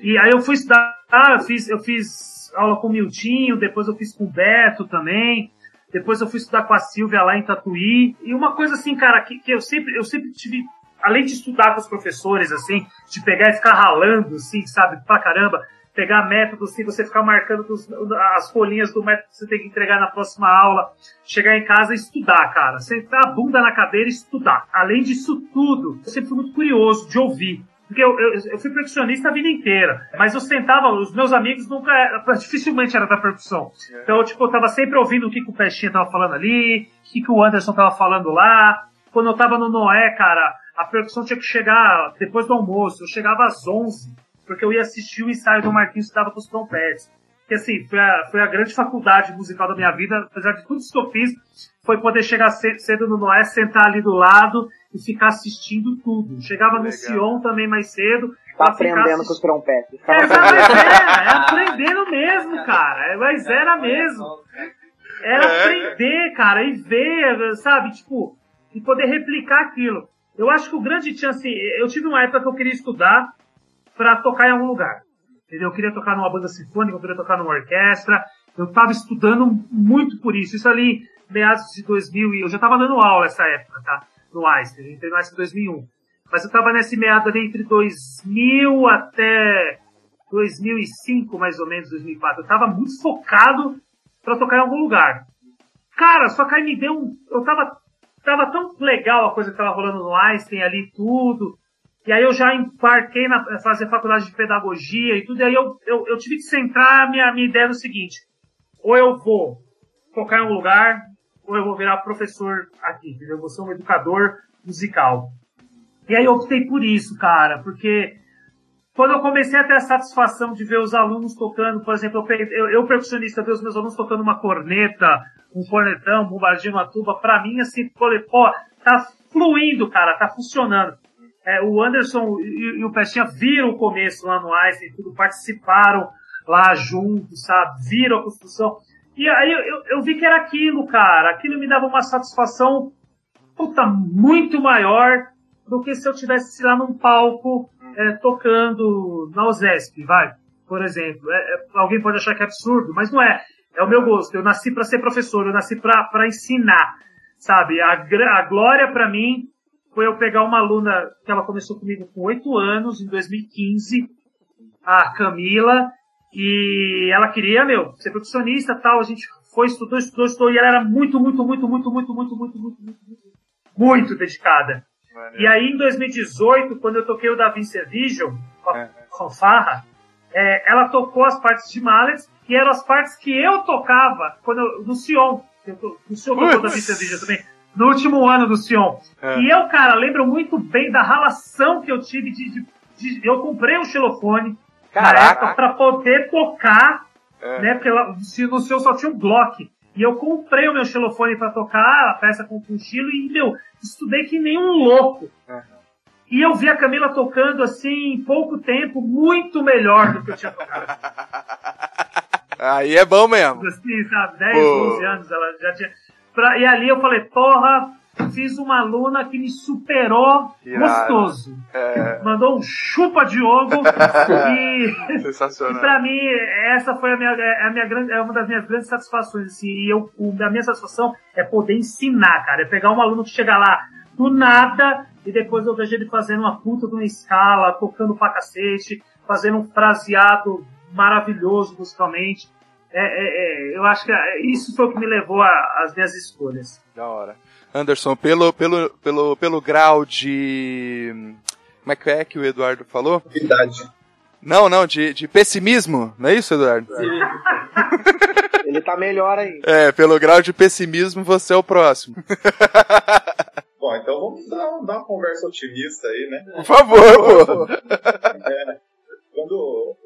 E aí eu fui estudar, eu fiz, eu fiz aula com o Miltinho, depois eu fiz com o Beto também, depois eu fui estudar com a Silvia lá em Tatuí. E uma coisa assim, cara, que, que eu sempre, eu sempre tive, além de estudar com os professores, assim, de pegar e ficar ralando, assim, sabe, pra caramba, pegar métodos, assim, você ficar marcando as folhinhas do método que você tem que entregar na próxima aula, chegar em casa e estudar, cara. Sentar a bunda na cadeira e estudar. Além disso tudo, eu sempre fui muito curioso de ouvir. Porque eu, eu, eu, fui percussionista a vida inteira. Mas eu sentava, os meus amigos nunca. Dificilmente era da percussão. É. Então, tipo, eu tava sempre ouvindo o que, que o Pestinha tava falando ali, o que, que o Anderson tava falando lá. Quando eu tava no Noé, cara, a percussão tinha que chegar depois do almoço. Eu chegava às 11, porque eu ia assistir o ensaio do Marquinhos que tava com os trompetes. Que assim, foi a, foi a grande faculdade musical da minha vida, apesar de tudo isso que eu fiz, foi poder chegar cedo no Noé, sentar ali do lado e ficar assistindo tudo. Chegava Legal. no Sion também mais cedo. Tá aprendendo com os trompetes. Tá é, mas é, é aprendendo mesmo, cara. É, mas era mesmo. Era é. aprender, cara, e ver, sabe, tipo, e poder replicar aquilo. Eu acho que o grande chance, eu tive uma época que eu queria estudar para tocar em algum lugar. entendeu? Eu queria tocar numa banda sinfônica, eu queria tocar numa orquestra. Eu estava estudando muito por isso. Isso ali, meados de 2000, e eu já estava dando aula nessa época, tá? No Einstein. Eu entrei no Einstein em 2001. Mas eu estava nesse meado ali entre 2000 até 2005, mais ou menos, 2004. Eu estava muito focado para tocar em algum lugar. Cara, só que aí me deu um. Eu tava, tava tão legal a coisa que tava rolando no Einstein ali, tudo. E aí eu já embarquei na fazer faculdade de pedagogia e tudo. E aí eu, eu, eu tive que centrar a minha, minha ideia no seguinte: ou eu vou tocar em um lugar, ou eu vou virar professor aqui, entendeu? Eu vou ser um educador musical. E aí eu optei por isso, cara, porque quando eu comecei a ter a satisfação de ver os alunos tocando, por exemplo, eu, eu, eu percussionista, ver os meus alunos tocando uma corneta, um cornetão, um bombardinho, uma tuba, pra mim, assim, falei, pô, tá fluindo, cara, tá funcionando. É, o Anderson e, e, o Pestinha viram o começo lá no Einstein, tudo, participaram lá juntos, sabe? Viram a construção. E aí eu, eu, vi que era aquilo, cara. Aquilo me dava uma satisfação, puta, muito maior do que se eu tivesse lá num palco é, tocando na OSESP, vai, por exemplo. É, é, alguém pode achar que é absurdo, mas não é. É o meu gosto. Eu nasci para ser professor, eu nasci para ensinar, sabe? A, a glória para mim foi eu pegar uma aluna que ela começou comigo com oito anos, em 2015, a Camila, e ela queria, meu, ser percussionista tal. A gente foi, estudou, estudou, estudou, e ela era muito, muito, muito, muito, muito, muito, muito, muito, muito, muito, muito dedicada. E aí, em 2018, quando eu toquei o Da Vinci Vision, com a é. fanfarra, é, ela tocou as partes de Mallet, que eram as partes que eu tocava quando eu, no Sion. o Sion tocou Da Vinci Vision também. No último ano do Sion. É. E eu, cara, lembro muito bem da relação que eu tive de, de, de eu comprei um xilofone Caraca. para poder tocar, é. né? Porque lá, no Sion só tinha um bloco. E eu comprei o meu xilofone para tocar a peça com o estilo e, meu, estudei que nem um louco. Uhum. E eu vi a Camila tocando assim, em pouco tempo, muito melhor do que eu tinha tocado. Aí é bom mesmo. Assim, sabe, 10, Pô. 11 anos ela já tinha. Pra... E ali eu falei, porra, fiz uma aluna que me superou gostoso. É... Mandou um chupa Diogo e, Sensacional. e pra mim essa foi a minha, é, a minha grande, é uma das minhas grandes satisfações assim, e eu, a minha satisfação é poder ensinar, cara, é pegar um aluno que chega lá do nada e depois eu vejo ele fazendo uma puta de uma escala, tocando pra cacete, fazendo um fraseado maravilhoso musicalmente. É, é, é, eu acho que isso foi o que me levou às minhas escolhas. Da hora. Anderson, pelo, pelo, pelo, pelo grau de. Como é que é que o Eduardo falou? Verdade. Não, não, de, de pessimismo, não é isso, Eduardo? Ele tá melhor aí. É, pelo grau de pessimismo, você é o próximo. Bom, então vamos dar, dar uma conversa otimista aí, né? Por favor, pô. É, quando,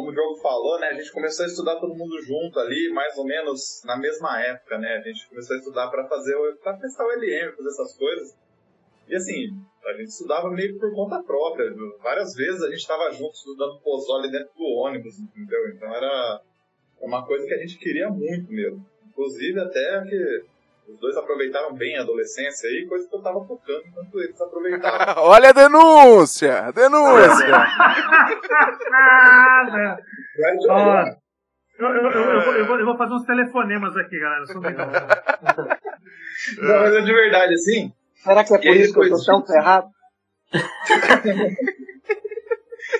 como o Diogo falou, né, a gente começou a estudar todo mundo junto ali, mais ou menos na mesma época, né? A gente começou a estudar para fazer, para testar o LM, fazer essas coisas. E assim, a gente estudava meio por conta própria. Várias vezes a gente estava junto estudando pozole dentro do ônibus, entendeu? Então era uma coisa que a gente queria muito mesmo. Inclusive até que os dois aproveitaram bem a adolescência aí, coisa que eu tava tocando enquanto eles aproveitavam. Olha a denúncia! A denúncia! Nada! eu, eu, eu, eu, vou, eu vou fazer uns telefonemas aqui, galera. Sou Não, mas é de verdade, assim. Será que é por isso que eu tô tão ferrado?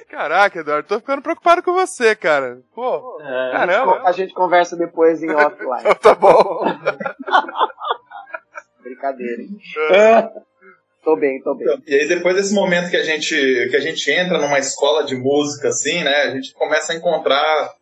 Caraca, Eduardo, tô ficando preocupado com você, cara. Pô, é, caramba. A gente conversa depois em offline. então tá bom. Brincadeira, hein? É. Tô bem, tô bem. E aí depois desse momento que a gente que a gente entra numa escola de música assim, né, a gente começa a encontrar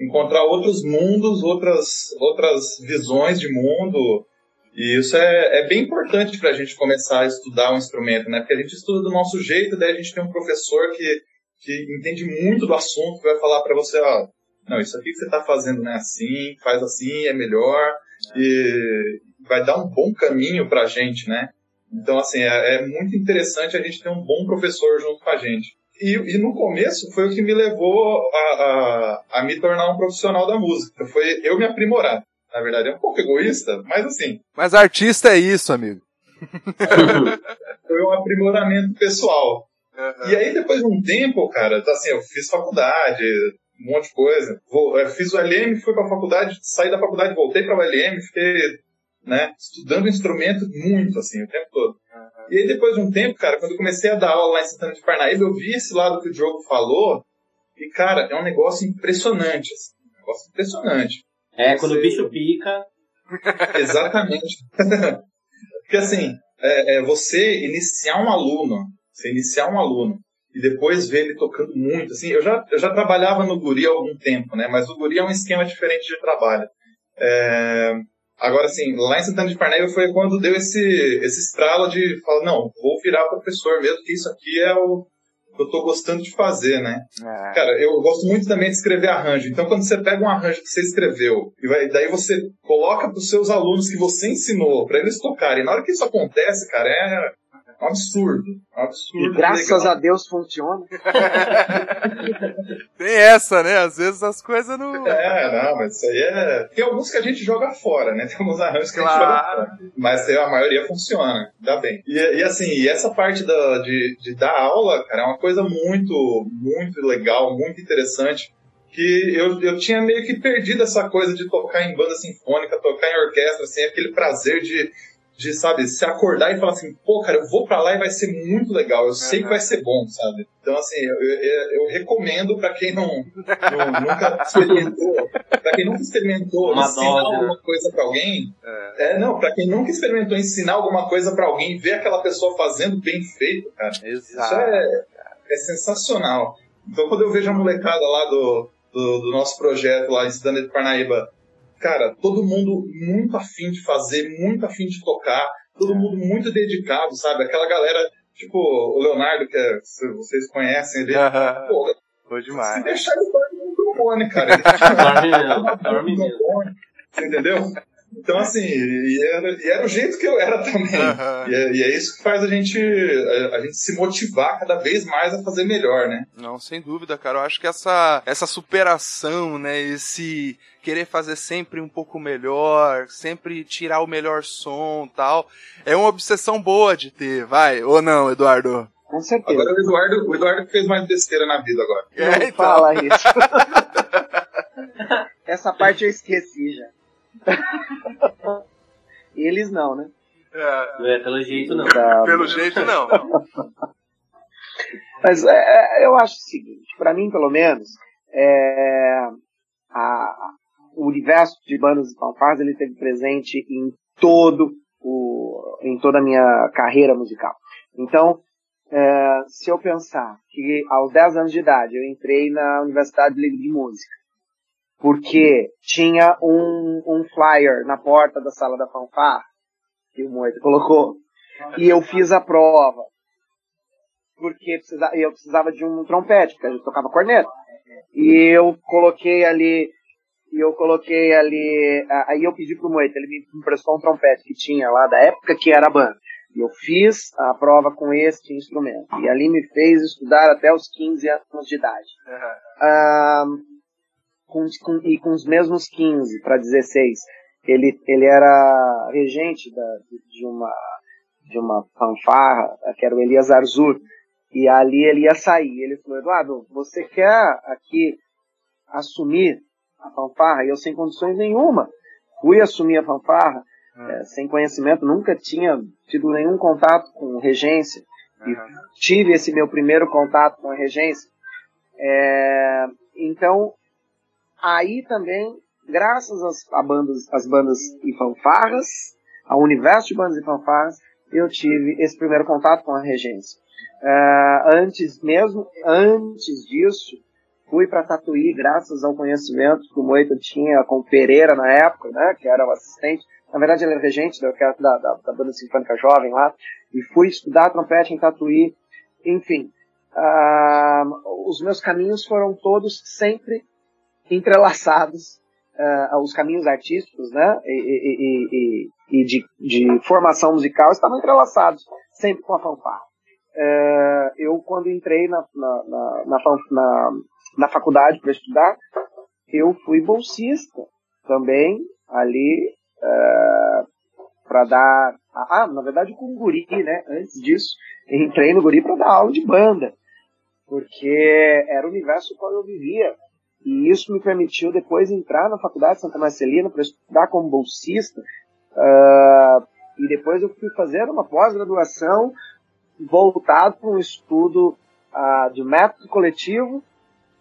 encontrar outros mundos, outras outras visões de mundo. E isso é, é bem importante para a gente começar a estudar um instrumento, né? Porque a gente estuda do nosso jeito, daí a gente tem um professor que, que entende muito do assunto, que vai falar para você, ó, não, isso aqui que você está fazendo não é assim, faz assim, é melhor. E, vai dar um bom caminho para a gente, né? Então, assim, é, é, muito interessante a gente ter um bom professor junto com a gente. E, e no começo foi o que me levou a, a, a, me tornar um profissional da música. Foi eu me aprimorar. Na verdade, é um pouco egoísta, mas assim. Mas artista é isso, amigo. foi um aprimoramento pessoal. Uhum. E aí, depois de um tempo, cara, assim, eu fiz faculdade, um monte de coisa. Vou, fiz o LM, fui pra faculdade, saí da faculdade, voltei para o LM, fiquei né, estudando instrumento muito, assim, o tempo todo. Uhum. E aí, depois de um tempo, cara, quando eu comecei a dar aula lá em Santana de Parnaíba, eu vi esse lado que o Diogo falou, e, cara, é um negócio impressionante, assim, um negócio impressionante. É, Você... quando o bicho pica... Exatamente. Porque, assim, é, é, você iniciar um aluno, você iniciar um aluno, e depois ver ele tocando muito, assim, eu já, eu já trabalhava no Guri há algum tempo, né, mas o Guri é um esquema diferente de trabalho. É, Agora, assim, lá em Santana de Parnaíba foi quando deu esse, esse estralo de falar, não, vou virar professor mesmo, que isso aqui é o que eu tô gostando de fazer, né? É. Cara, eu gosto muito também de escrever arranjo. Então, quando você pega um arranjo que você escreveu, e vai, daí você coloca para os seus alunos que você ensinou, para eles tocarem, na hora que isso acontece, cara, é, absurdo. Um absurdo. E graças legal. a Deus funciona. Tem essa, né? Às vezes as coisas não. É, não, mas isso aí é. Tem alguns que a gente joga fora, né? Tem alguns arranjos que claro. a gente joga fora. Mas a maioria funciona, dá bem. E, e assim, e essa parte da, de, de dar aula, cara, é uma coisa muito, muito legal, muito interessante que eu, eu tinha meio que perdido essa coisa de tocar em banda sinfônica, tocar em orquestra, assim, aquele prazer de de, sabe, se acordar e falar assim, pô, cara, eu vou para lá e vai ser muito legal, eu sei que vai ser bom, sabe? Então, assim, eu, eu, eu recomendo para quem não, não, nunca experimentou, para quem nunca experimentou Uma ensinar dose, né? alguma coisa para alguém, é. é, não, para quem nunca experimentou ensinar alguma coisa para alguém, ver aquela pessoa fazendo bem feito, cara, Exato. isso é, é sensacional. Então, quando eu vejo a molecada lá do, do, do nosso projeto lá em Cidade de Parnaíba cara, todo mundo muito afim de fazer, muito afim de tocar, todo mundo muito dedicado, sabe? Aquela galera, tipo, o Leonardo, que é, vocês conhecem ele, pô, foi demais. Se deixar ele dorme no trombone, cara. Ele dorme mesmo. Você entendeu? Então, assim, e era, e era, o jeito que eu era também. Uhum. E, é, e, é, isso que faz a gente, a, a, gente se motivar cada vez mais a fazer melhor, né? Não, sem dúvida, cara. Eu acho que essa, essa superação, né? Esse querer fazer sempre um pouco melhor, sempre tirar o melhor som tal, é uma obsessão boa de ter, vai? Ou não, Eduardo? Com certeza. Agora o Eduardo, o Eduardo fez mais besteira na vida agora. É, não então. fala isso. Essa parte eu esqueci já. Eles não, né? É, é pelo jeito não. Tá, pelo jeito não. Mas é, eu acho o seguinte, para mim pelo menos, é, a, o universo de bandas e fanfarras ele teve presente em todo o, em toda a minha carreira musical. Então, é, se eu pensar que aos 10 anos de idade eu entrei na Universidade Livre de Música, porque tinha um, um flyer na porta da sala da fanfarra, que o Moita colocou, e eu fiz a prova, porque precisava, eu precisava de um trompete, porque a gente tocava corneta. E eu coloquei ali, e eu coloquei ali, aí eu pedi pro Moita, ele me emprestou um trompete que tinha lá da época que era a banda. E eu fiz a prova com este instrumento. E ali me fez estudar até os 15 anos de idade. Uhum com, com, e com os mesmos 15 para 16. Ele, ele era regente da, de, uma, de uma fanfarra, que era o Elias Arzur, e ali ele ia sair. Ele falou, Eduardo, você quer aqui assumir a fanfarra? E eu sem condições nenhuma. Fui assumir a fanfarra, uhum. é, sem conhecimento, nunca tinha tido nenhum contato com regência. Uhum. E tive esse meu primeiro contato com a regência. É, então, Aí também, graças às, a bandas, às bandas e fanfarras, ao universo de bandas e fanfarras, eu tive esse primeiro contato com a regência. Uh, antes mesmo, antes disso, fui para Tatuí graças ao conhecimento que o Moita tinha com o Pereira na época, né, que era o assistente. Na verdade, ele era regente da, da, da, da banda sinfônica jovem lá. E fui estudar trompete em Tatuí. Enfim, uh, os meus caminhos foram todos sempre entrelaçados uh, os caminhos artísticos, né, e, e, e, e de, de, formação musical estavam entrelaçados sempre com a fanfarra. Uh, eu quando entrei na, na, na, na, na, na faculdade para estudar, eu fui bolsista também ali uh, para dar. Ah, na verdade com o Guri, né? Antes disso, entrei no Guri para dar aula de banda, porque era o universo qual eu vivia. E isso me permitiu depois entrar na Faculdade de Santa Marcelina para estudar como bolsista. Uh, e depois eu fui fazer uma pós-graduação voltado para um estudo uh, de método coletivo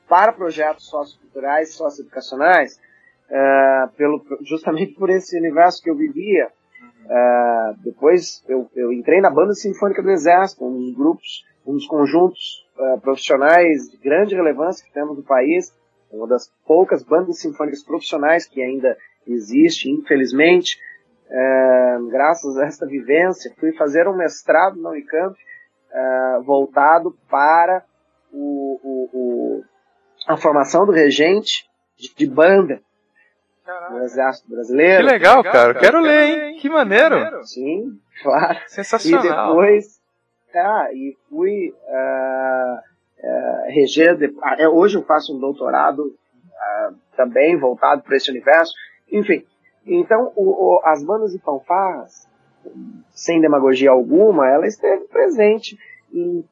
para projetos socioculturais, socioeducacionais, uh, pelo, justamente por esse universo que eu vivia. Uh, depois eu, eu, entrei na Banda Sinfônica do Exército, um dos grupos, um dos conjuntos uh, profissionais de grande relevância que temos no país, uma das poucas bandas sinfônicas profissionais que ainda existe, infelizmente. Uh, graças a esta vivência, fui fazer um mestrado na Unicamp voltado para o, o, o, a formação do regente de, de banda Caraca. do Exército Brasileiro. Que legal, cara. Quero, Quero ler, hein? Que maneiro. Sim, claro. Sensacional. E depois, tá, e fui uh, uh, reger, hoje eu faço um doutorado também voltado para esse universo. Enfim, então o, o, as bandas de fanfarras, sem demagogia alguma, ela esteve presente em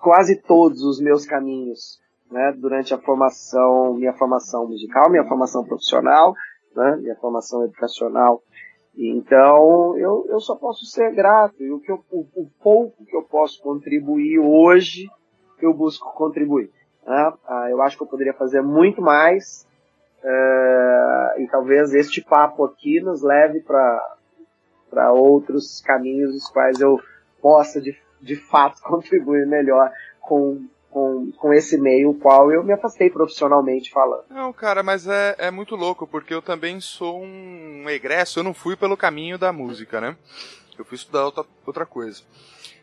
quase todos os meus caminhos né, durante a formação, minha formação musical, minha formação profissional, né, minha formação educacional. Então, eu, eu só posso ser grato. E o, que eu, o, o pouco que eu posso contribuir hoje, eu busco contribuir. Né? Ah, eu acho que eu poderia fazer muito mais. Uh, e talvez este papo aqui nos leve para outros caminhos os quais eu possa de, de fato contribuir melhor com com, com esse meio, o qual eu me afastei profissionalmente falando. Não, cara, mas é, é muito louco, porque eu também sou um egresso, eu não fui pelo caminho da música, né? Eu fui estudar outra, outra coisa.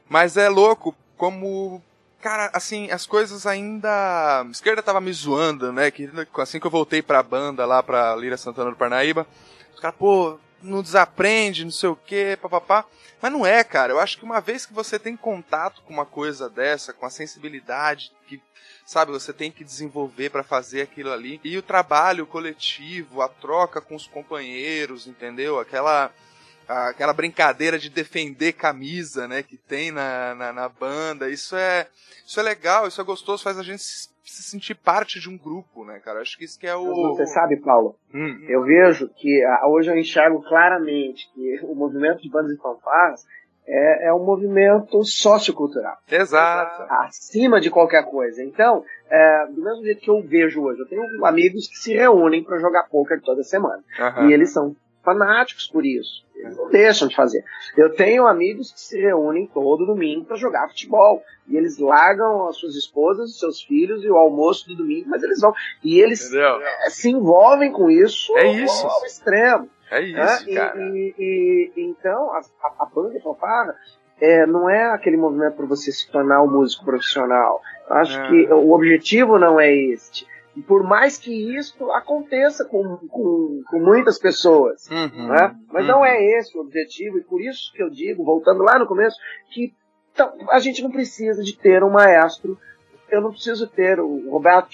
Mas é louco como cara, assim, as coisas ainda. A esquerda tava me zoando, né? Que assim que eu voltei pra banda lá pra Lira Santana do Parnaíba, os caras, pô, não desaprende, não sei o que, papapá. Mas não é, cara. Eu acho que uma vez que você tem contato com uma coisa dessa, com a sensibilidade que, sabe, você tem que desenvolver para fazer aquilo ali, e o trabalho coletivo, a troca com os companheiros, entendeu? Aquela aquela brincadeira de defender camisa, né, que tem na, na, na, banda, isso é isso é legal, isso é gostoso, faz a gente se, se sentir parte de um grupo, né, cara? Acho que isso que é o... Você sabe, Paulo, hum. eu vejo que hoje eu enxergo claramente que o movimento de bandas e fanfarras é, é um movimento sociocultural. Exato. Acima de qualquer coisa. Então, é, do mesmo jeito que eu vejo hoje, eu tenho amigos que se reúnem para jogar poker toda semana. Uhum. E eles são fanáticos por isso. Eles não deixam de fazer. Eu tenho amigos que se reúnem todo domingo para jogar futebol. E eles largam as suas esposas, os seus filhos e o almoço do domingo, mas eles vão. E eles é, se envolvem com isso, é isso. ao extremo. É isso, né? cara. E, e, e, então, a, a, banda fanfarra é, não é aquele movimento para você se tornar um músico profissional. Acho é. que o objetivo não é este por mais que isso aconteça com, com, com muitas pessoas. Uhum, né? Mas uhum. não é esse o objetivo, e por isso que eu digo, voltando lá no começo, que a gente não precisa de ter um maestro. Eu não preciso ter o Roberto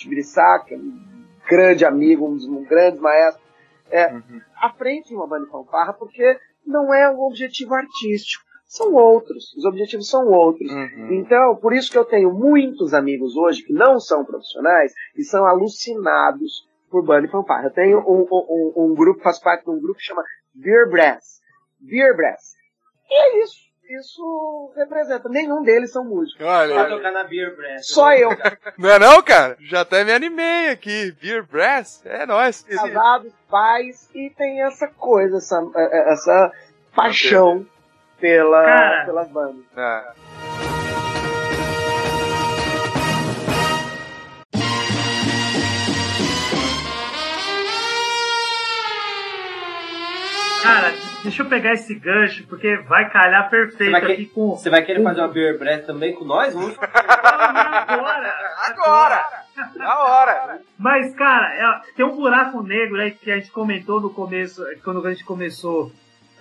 é um grande amigo, um dos grandes maestros, é, uhum. à frente de uma banda fanfarra, porque não é um objetivo artístico são outros, os objetivos são outros. Uhum. Então, por isso que eu tenho muitos amigos hoje que não são profissionais e são alucinados por banda e fanfarra. Eu tenho um, um, um, grupo, faz parte de um grupo que chama Beer Brass. Beer Brass. E é isso. Isso representa. Nenhum deles são músicos. Olha, Só tocar na Beer Brass. Só eu. Não é não, cara? Já até me animei aqui. Beer Brass? É nóis. Casados, pais, e tem essa coisa, essa, essa paixão pela, Cara. pelas bandas. É. Cara, deixa eu pegar esse gancho, porque vai calhar perfeito aqui com. Você vai querer fazer uma beer breath também com nós? Vamos agora! Agora! Na hora! Mas, cara, é, tem um buraco negro aí que a gente comentou no começo, quando a gente começou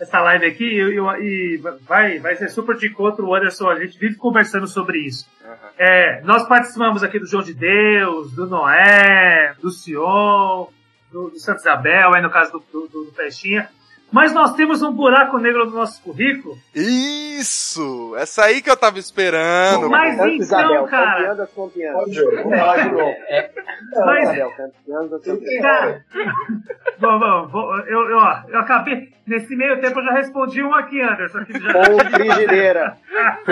essa live aqui e, e, vai, vai ser super de encontro o Anderson. A gente vive conversando sobre isso. Uhum. É, nós participamos aqui do João de Deus, do Noé, do Sion, do, do Santa Isabel, aí no caso do, do, do Pestinha. Mas nós temos um buraco negro no nosso currículo. Isso! Essa aí que eu tava esperando. Mas então, Isabel, cara. Das campeãs. É. Mas, Isabel, campeã das campeãs. Cara, bom, bom, bom, eu, eu, ó, eu acabei. Nesse meio tempo eu já respondi um aqui, Anderson. Aqui já... Com frigideira.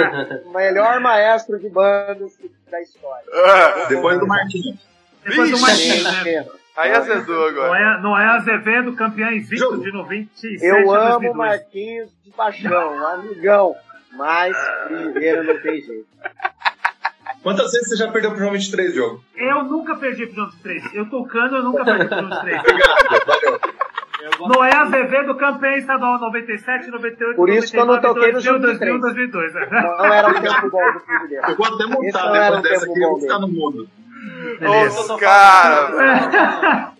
Melhor maestro de bandas da história. Ah, depois do Marquinhos. Depois do Marquinhos, né? Aí azedou agora. Noé, Noé Azevedo, campeão invicto de 97 Eu amo Marquinhos de paixão, amigão. Mas primeiro não tem jeito. Quantas vezes você já perdeu pro João 23, Diogo? Eu nunca perdi pro João 23. Eu tocando, eu nunca perdi pro João 23. Obrigado, valeu. Noé Azevedo, campeão estadual 97, 98, Por isso 99, que eu não toquei no 2000, 2002. Não era um tempo bom do Fluminense. Eu vou até montar depois dessa aqui, eu vou ficar no mundo. Os caras.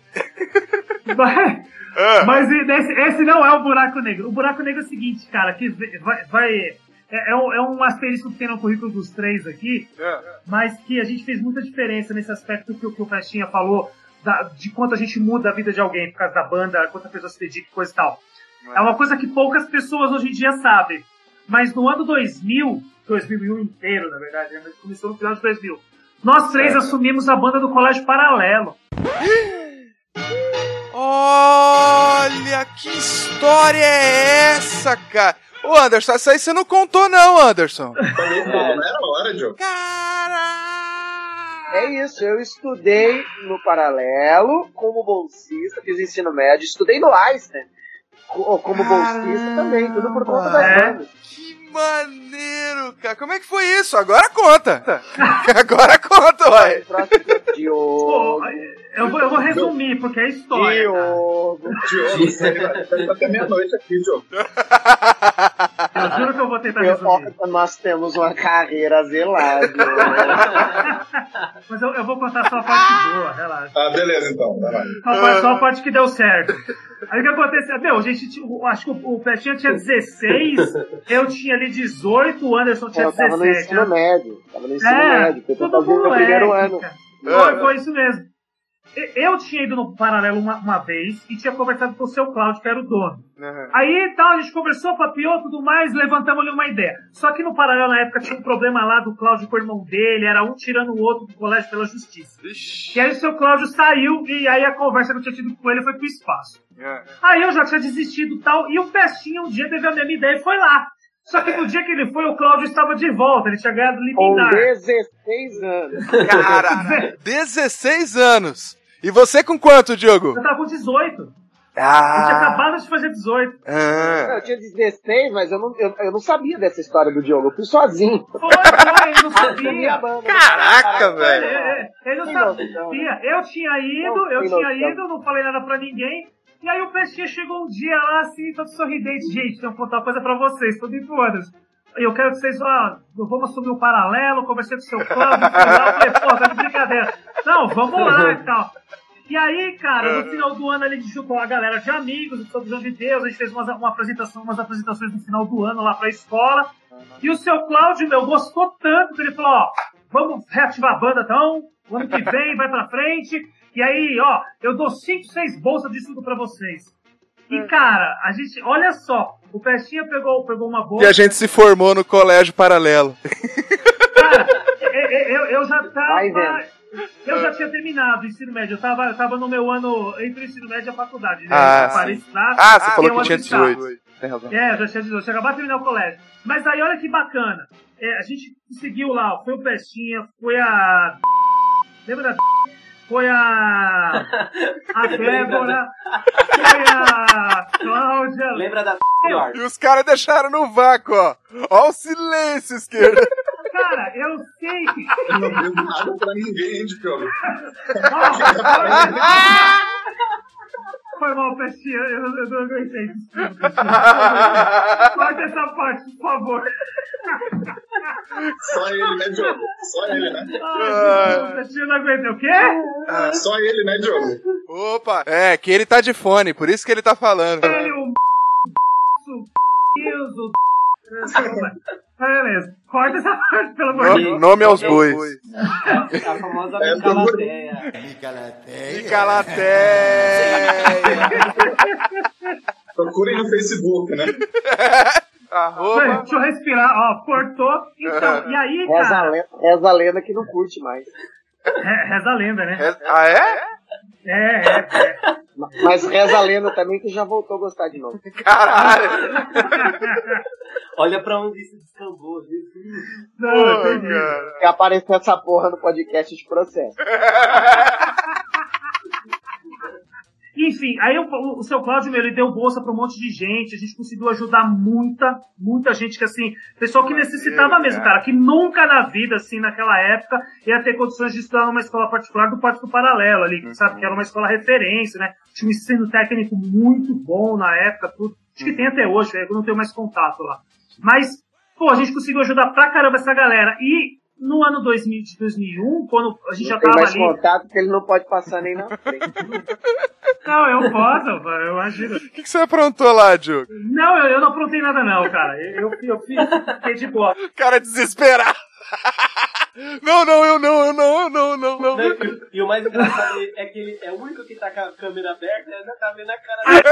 mas, ah. mas esse, esse, não é o buraco negro. O buraco negro é o seguinte, cara, que vai. vai é, é, um, é um asterisco que tem no currículo dos três aqui, é. mas que a gente fez muita diferença nesse aspecto que, que o Festinha falou, da, de quanto a gente muda a vida de alguém por causa da banda, quanto a pessoa se dedica, coisa e tal. É uma coisa que poucas pessoas hoje em dia sabem. Mas no ano 2000, 2001 inteiro, na verdade, né? começou no final de 2000, nós três é. assumimos a banda do Colégio Paralelo. Olha que história é essa, cara? Ô Anderson, essa aí você não contou, não, Anderson. Falei, não era hora, Joe. Caralho! É isso, eu estudei no paralelo como bolsista, fiz ensino médio, estudei no Einstein como bolsista também, tudo por conta das é. bandas. Que maneiro, cara. Como é que foi isso? Agora conta. Agora conta. Pô, eu, vou, eu vou resumir, porque é história. Diogo. Diogo, tá até meia-noite aqui, Diogo. Eu juro que eu vou tentar resumir. Nós temos uma carreira zelada. Mas eu, eu, vou contar só a parte boa, relaxa. Ah, beleza então, vai Só, só a parte que deu certo. Aí o que aconteceu? Meu, a gente, acho que o, o Petinha tinha 16, eu tinha ali 18, o Anderson tinha eu 17. Tava no ensino né? médio. Tava no ensino é, médio, eu tô fazendo no primeiro ano. Foi, foi isso mesmo. Eu tinha ido no paralelo uma, uma, vez e tinha conversado com o seu Cláudio, que era o dono. Uhum. Aí tal, a gente conversou, papiou tudo mais, levantamos ali uma ideia. Só que no paralelo na época tinha um problema lá do Cláudio com o irmão dele, era um tirando o outro do colégio pela justiça. Ixi. E aí o seu Cláudio saiu e aí a conversa que eu tinha tido com ele foi pro espaço. Uhum. Aí eu já tinha desistido tal, e o Pestinha um dia teve a mesma ideia e foi lá. Só que no dia que ele foi, o Cláudio estava de volta, ele tinha ganhado liminar. Com 16 anos. Cara, 16 anos. E você com quanto, Diogo? Eu tava com 18. Ah. Eu tinha acabado de fazer 18. Ah. Eu tinha 16, mas eu não, eu, eu não sabia dessa história do Diogo. Eu fui sozinho. Foi, foi, ele não sabia. Caraca, velho. Ele, ele não sabia. Eu tinha ido, eu tinha ido, não falei nada pra ninguém. E aí o Peixinho chegou um dia lá, assim, todo sorridente. Gente, tenho que contar uma coisa pra vocês, tô em todas. Eu quero que vocês, ó, vamos assumir um paralelo, conversei com o seu Cláudio, falei, pô, tá de brincadeira. Não, vamos lá e tal. E aí, cara, no final do ano gente juntou a galera de amigos, todos os de Deus, a gente fez umas, uma apresentação, umas apresentações no final do ano lá pra escola. E o seu Cláudio, meu, gostou tanto que ele falou, ó, vamos reativar a banda então, o ano que vem vai pra frente. E aí, ó, eu dou 5, 6 bolsas de estudo pra vocês. E, cara, a gente, olha só, o Pestinha pegou, pegou uma bolsa. E a gente se formou no colégio paralelo. Cara, eu, eu, eu já tava. Eu já tinha terminado o ensino médio, eu tava, eu tava no meu ano entre o ensino médio e a faculdade. Né? Ah, Paris, ah, você falou que tinha 18. É, eu já tinha 18, eu tinha acabado de terminar o colégio. Mas aí olha que bacana. É, a gente conseguiu lá, foi o Pestinha, foi a. Lembra da foi a. A Débora, foi a Cláudia. Lembra da. E os caras deixaram no vácuo, ó. Ó o silêncio, esquerda. Cara, eu sei que. Eu não devo nada pra ninguém, Diogo. Foi mal, Pestinha, eu, eu não aguentei. Corta essa parte, por favor. Só ele, né, Diogo? Só ele, né? Ai, Pestinha não aguenta. O quê? Ah, só ele, né, Diogo? Opa, é, que ele tá de fone, por isso que ele tá falando. Ele, o Deus, o Beleza. Corta essa parte, pelo amor de Deus. Nome aos bois. A famosa é, Micalateia. Micalateia. Micalateia. Procurem no Facebook, né? Arroba. Deixa eu respirar, ó, cortou. Então, e aí, reza cara... Lenda, reza a lenda que não curte mais. Reza a lenda, né? Ah, é? É, é, é. Mas reza a lenda também que já voltou a gostar de novo. Caralho! Olha pra onde isso descambou, Jesus. Não, Pô, entendi. Que apareceu essa porra no podcast de processo. Enfim, aí o, o seu Cláudio, meu, ele deu bolsa para um monte de gente, a gente conseguiu ajudar muita, muita gente que, assim, pessoal que necessitava mesmo, cara, que nunca na vida, assim, naquela época, ia ter condições de estudar numa escola particular do Pátio do Paralelo ali, uhum. sabe, que era uma escola referência, né? Tinha um ensino técnico muito bom na época, tudo. Acho que tem até hoje, eu não tenho mais contato lá. Mas, pô, a gente conseguiu ajudar pra caramba essa galera. E no ano 2000, de 2001, quando a gente não já tava mais ali... contato porque ele não pode passar nem na frente. não, eu posso, eu imagino. O que, que, você aprontou lá, Diogo? Não, eu, eu, não aprontei nada não, cara. Eu, eu, eu fiquei de boa. Cara desesperado. Não, não, eu não, eu não, eu não, não, não. não e, e, o mais engraçado é que ele é o único que tá com a câmera aberta e ainda tá vendo a cara dele.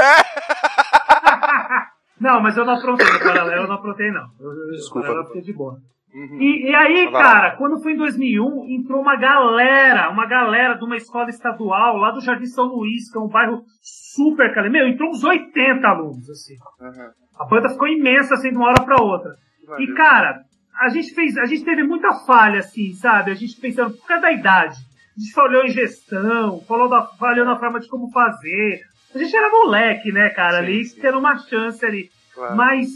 Não, mas eu não aprontei no paralelo, eu não aprontei não. Eu, Desculpa. Eu fiquei de boa. Uhum. E, e, aí, Vai. cara, quando foi em 2001, entrou uma galera, uma galera de uma escola estadual lá do Jardim São Luís, que é um bairro super, cara. Meu, entrou uns 80 alunos, assim. Uhum. A banda ficou imensa, assim, de uma hora pra outra. E, cara, a gente fez, a gente teve muita falha, assim, sabe? A gente pensando, por causa da idade. A gente falhou em gestão, falou da, falhou na forma de como fazer. A gente era moleque, né, cara, sim, ali, sim. tendo uma chance ali. Claro. Mas,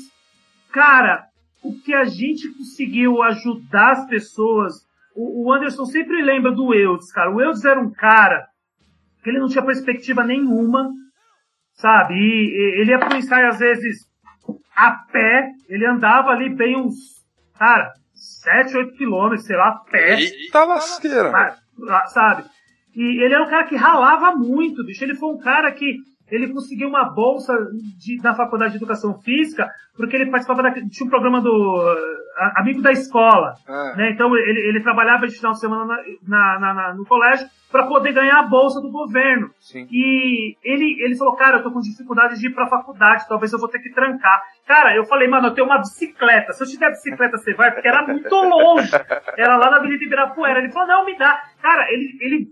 cara, o que a gente conseguiu ajudar as pessoas. O, o Anderson sempre lembra do Eudes, cara. O Eudes era um cara que ele não tinha perspectiva nenhuma, sabe? E, e ele ia pro ensaio às vezes a pé, ele andava ali bem uns, cara, 7, 8 quilômetros, sei lá, a pé. Eita lasqueira! Sabe? E ele era um cara que ralava muito, bicho. Ele foi um cara que ele conseguiu uma bolsa de, na faculdade de educação física porque ele participava da, tinha um programa do uh, amigo da escola, ah. né? Então ele, ele trabalhava de final de semana na, na, na, no colégio para poder ganhar a bolsa do governo. Sim. E ele ele falou, cara, eu tô com dificuldade de ir para a faculdade, talvez eu vou ter que trancar. Cara, eu falei, mano, eu tenho uma bicicleta. Se eu tiver bicicleta, você vai? Porque era muito longe. Era lá na Avenida Ibirapuera. Ele falou, não, me dá. Cara, ele, ele,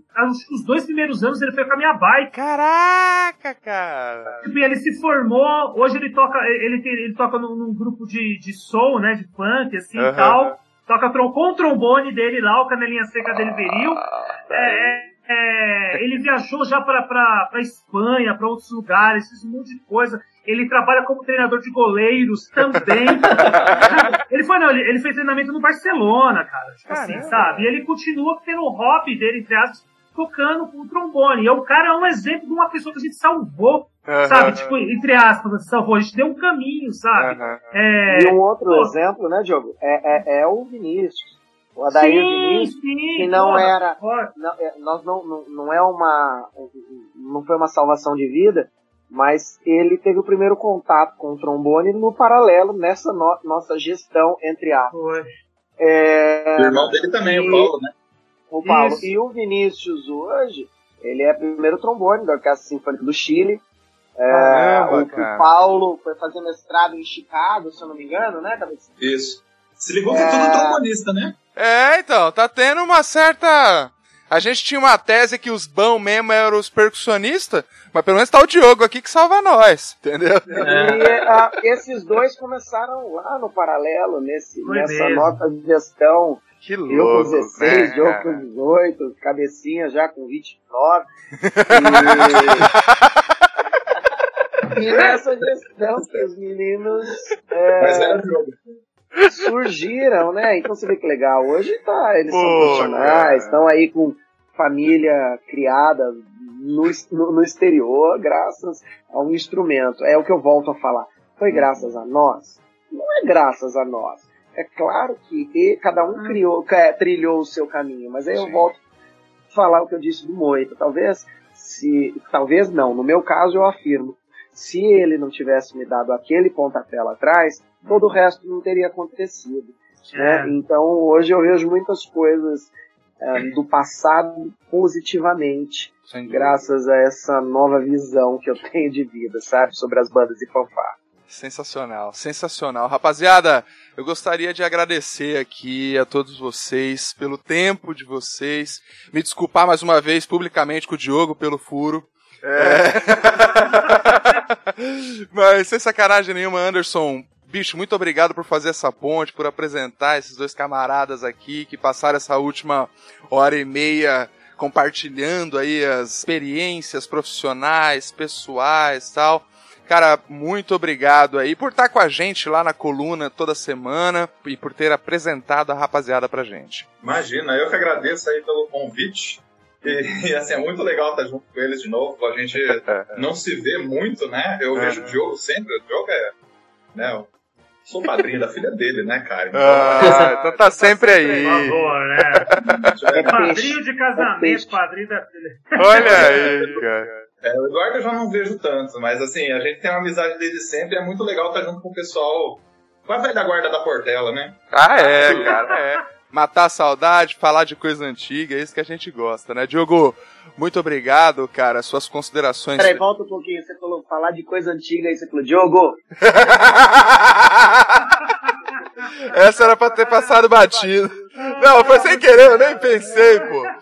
os dois primeiros anos ele foi com a minha bike. Caraca, cara! Tipo, ele se formou, hoje ele toca, ele, ele toca num, num, grupo de, de soul, né, de funk, assim, e tal. Toca com o trombone dele lá, o canelinha seca dele veril. Ah, é, é é, ele viajou já para Espanha, para outros lugares, fez um monte de coisa. Ele trabalha como treinador de goleiros também. ele foi, não, ele, ele, fez treinamento no Barcelona, cara. Tipo assim, sabe? E ele continua tendo o hobby dele, entre aspas, tocando com o trombone. E o cara é um exemplo de uma pessoa que a gente salvou. Uhum. Sabe, tipo, entre aspas, assim, salvou, a gente deu um caminho, sabe? Uhum. É... E um outro Pô. exemplo, né, Diogo, é, é, é o Vinícius o Adair Diniz, que não porra, era, porra. Não, é, nós não, não, não é uma, não foi uma salvação de vida, mas ele teve o primeiro contato com o trombone no paralelo nessa no, nossa gestão entre aspas. É, o irmão dele também, e, o Paulo, né? O Paulo. Isso. E o Vinícius hoje, ele é primeiro trombone da Orquestra Sinfônica do Chile. É, Caramba, o, o, Paulo foi fazer mestrado em Chicago, se eu não me engano, né, Isso. Se ligou que é tudo trombonista, né? É, então, tá tendo uma certa. A gente tinha uma tese que os bons mesmo eram os percussionistas, mas pelo menos tá o Diogo aqui que salva nós, entendeu? É. E a, esses dois começaram lá no paralelo, nesse, nessa mesmo. nota de gestão. Que louco, eu com 16, né, Diogo com 18, cabecinha já com 29. E, e nessa gestão que os meninos. É... Mas era jogo surgiram, né? Então você vê que legal. Hoje tá, eles Pô, são profissionais, estão aí com família criada no, no, no, exterior, graças a um instrumento. É o que eu volto a falar. Foi graças a nós? Não é graças a nós. É claro que cada um criou, trilhou o seu caminho, mas aí eu volto a falar o que eu disse do Moita. Talvez, se, talvez não, no meu caso eu afirmo, se ele não tivesse me dado aquele pontapé lá atrás, todo o resto não teria acontecido. Né? Então hoje eu vejo muitas coisas é, do passado positivamente, graças a essa nova visão que eu tenho de vida, sabe, sobre as bandas de fanfarra. Sensacional, sensacional. Rapaziada, eu gostaria de agradecer aqui a todos vocês pelo tempo de vocês. Me desculpar mais uma vez publicamente com o Diogo pelo furo. É. Mas sem sacanagem nenhuma, Anderson. Bicho, muito obrigado por fazer essa ponte, por apresentar esses dois camaradas aqui que passaram essa última hora e meia compartilhando aí as experiências profissionais, pessoais, tal. Cara, muito obrigado aí por estar com a gente lá na coluna toda semana e por ter apresentado a rapaziada pra gente. Imagina, eu que agradeço aí pelo convite. E, e, assim, é muito legal estar junto com eles de novo. A gente não se vê muito, né? Eu vejo o Diogo sempre. O Diogo é. Né, sou padrinho da filha dele, né, cara? Então, ah, então tá sempre aí. Por favor, né? É padrinho de casamento, padrinho da filha. Olha aí, cara. É, o Eduardo eu já não vejo tanto, mas assim, a gente tem uma amizade desde sempre e é muito legal estar junto com o pessoal. A velha guarda da Portela, né? Ah, é, cara, é. Matar a saudade, falar de coisa antiga, é isso que a gente gosta, né? Diogo, muito obrigado, cara. Suas considerações. Peraí, volta um pouquinho. Você falou falar de coisa antiga aí, você falou, Diogo! Essa era pra ter passado batido. Não, foi sem querer, eu nem pensei, pô.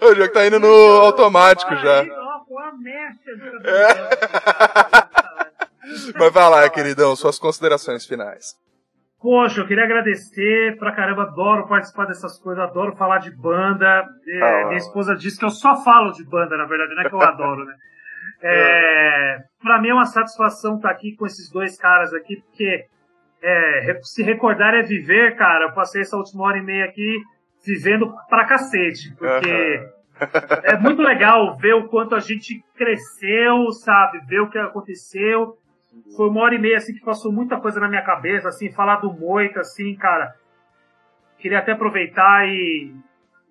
O jogo tá indo no automático já. É. Mas vai lá, queridão, suas considerações finais. Poxa, eu queria agradecer pra caramba, adoro participar dessas coisas, adoro falar de banda. É, ah, minha esposa disse que eu só falo de banda, na verdade, não é que eu adoro, né? É, pra mim é uma satisfação estar aqui com esses dois caras aqui, porque é, se recordar é viver, cara. Eu passei essa última hora e meia aqui vivendo pra cacete, porque é muito legal ver o quanto a gente cresceu, sabe? Ver o que aconteceu. Foi uma hora e meia, assim, que passou muita coisa na minha cabeça, assim, falar do Moita, assim, cara. Queria até aproveitar e...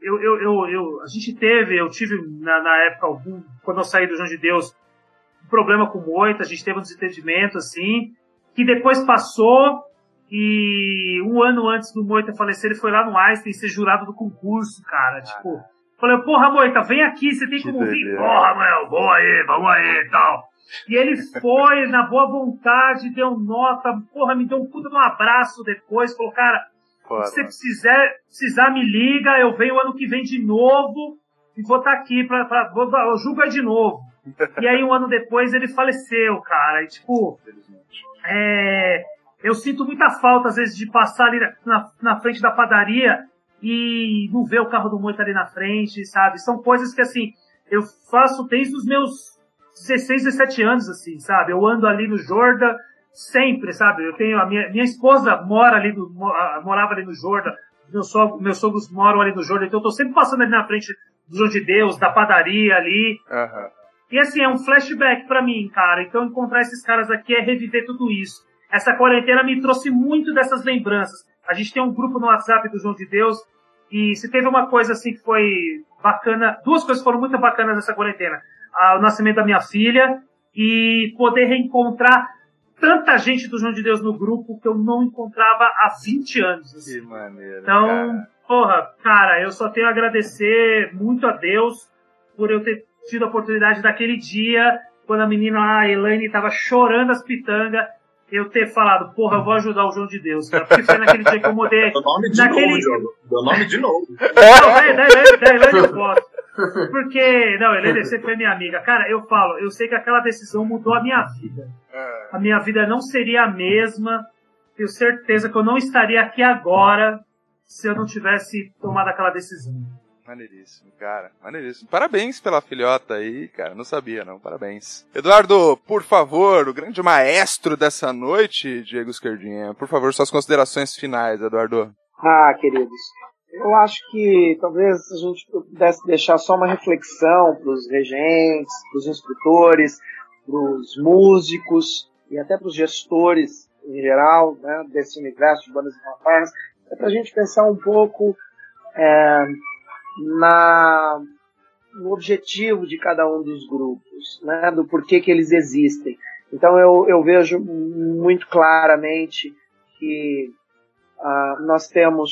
Eu, eu, eu, eu, a gente teve, eu tive na, na época algum, quando eu saí do João de Deus, um problema com o Moita, a gente teve um desentendimento, assim, que depois passou, e um ano antes do Moita falecer, ele foi lá no Einstein ser jurado do concurso, cara. Ah, tipo, falei, porra, Moita, vem aqui, você tem que como vir. Porra, meu, boa aí, vamos aí e tal. E ele foi, na boa vontade, deu nota, porra, me deu um puta de um abraço depois, falou, cara, se você precisar, precisar, me liga, eu venho ano que vem de novo e vou estar tá aqui pra, pra vou, eu julgo de novo. e aí um ano depois ele faleceu, cara, e tipo, é, eu sinto muita falta, às vezes, de passar ali na, na frente da padaria e não ver o carro do Moita ali na frente, sabe? São coisas que, assim, eu faço desde os meus 16, 17 anos, assim, sabe? Eu ando ali no Jordan sempre, sabe? Eu tenho a minha, minha esposa mora ali no, morava ali no Jordan, meus, sogros, meus sogros moram ali no Jordan, então eu tô sempre passando ali na frente do João de Deus, da padaria ali. Uhum. E assim, é um flashback para mim, cara. Então encontrar esses caras aqui é reviver tudo isso essa quarentena me trouxe muito dessas lembranças. A gente tem um grupo no WhatsApp do João de Deus e se teve uma coisa assim que foi bacana, duas coisas foram muito bacanas nessa quarentena. O nascimento da minha filha e poder reencontrar tanta gente do João de Deus no grupo que eu não encontrava há 20 anos. Assim. Que maneiro. Então, cara. porra, cara, eu só tenho a agradecer muito a Deus por eu ter tido a oportunidade daquele dia, quando a menina lá, a Elaine, estava chorando as pitangas, eu ter falado, porra, eu vou ajudar o João de Deus, cara, porque foi naquele dia que eu mudei. Meu nome de naquele... novo, Diogo. Meu nome de novo. Não, daí, daí, daí, daí eu posso. Porque, não, Helene sempre foi minha amiga. Cara, eu falo, eu sei que aquela decisão mudou a minha vida. É. A minha vida não seria a mesma. Tenho certeza que eu não estaria aqui agora se eu não tivesse tomado aquela decisão. Maneiríssimo, cara. Maneiríssimo. Parabéns pela filhota aí, cara. Não sabia, não. Parabéns. Eduardo, por favor, o grande maestro dessa noite, Diego Esquerdinha. Por favor, suas considerações finais, Eduardo. Ah, queridos. Eu acho que talvez a gente pudesse deixar só uma reflexão para os regentes, para os instrutores, para os músicos e até para os gestores em geral, né, desse universo de bandas e fanfarras, é para a gente pensar um pouco é, na, no objetivo de cada um dos grupos, né, do porquê que eles existem. Então eu, eu vejo muito claramente que uh, nós temos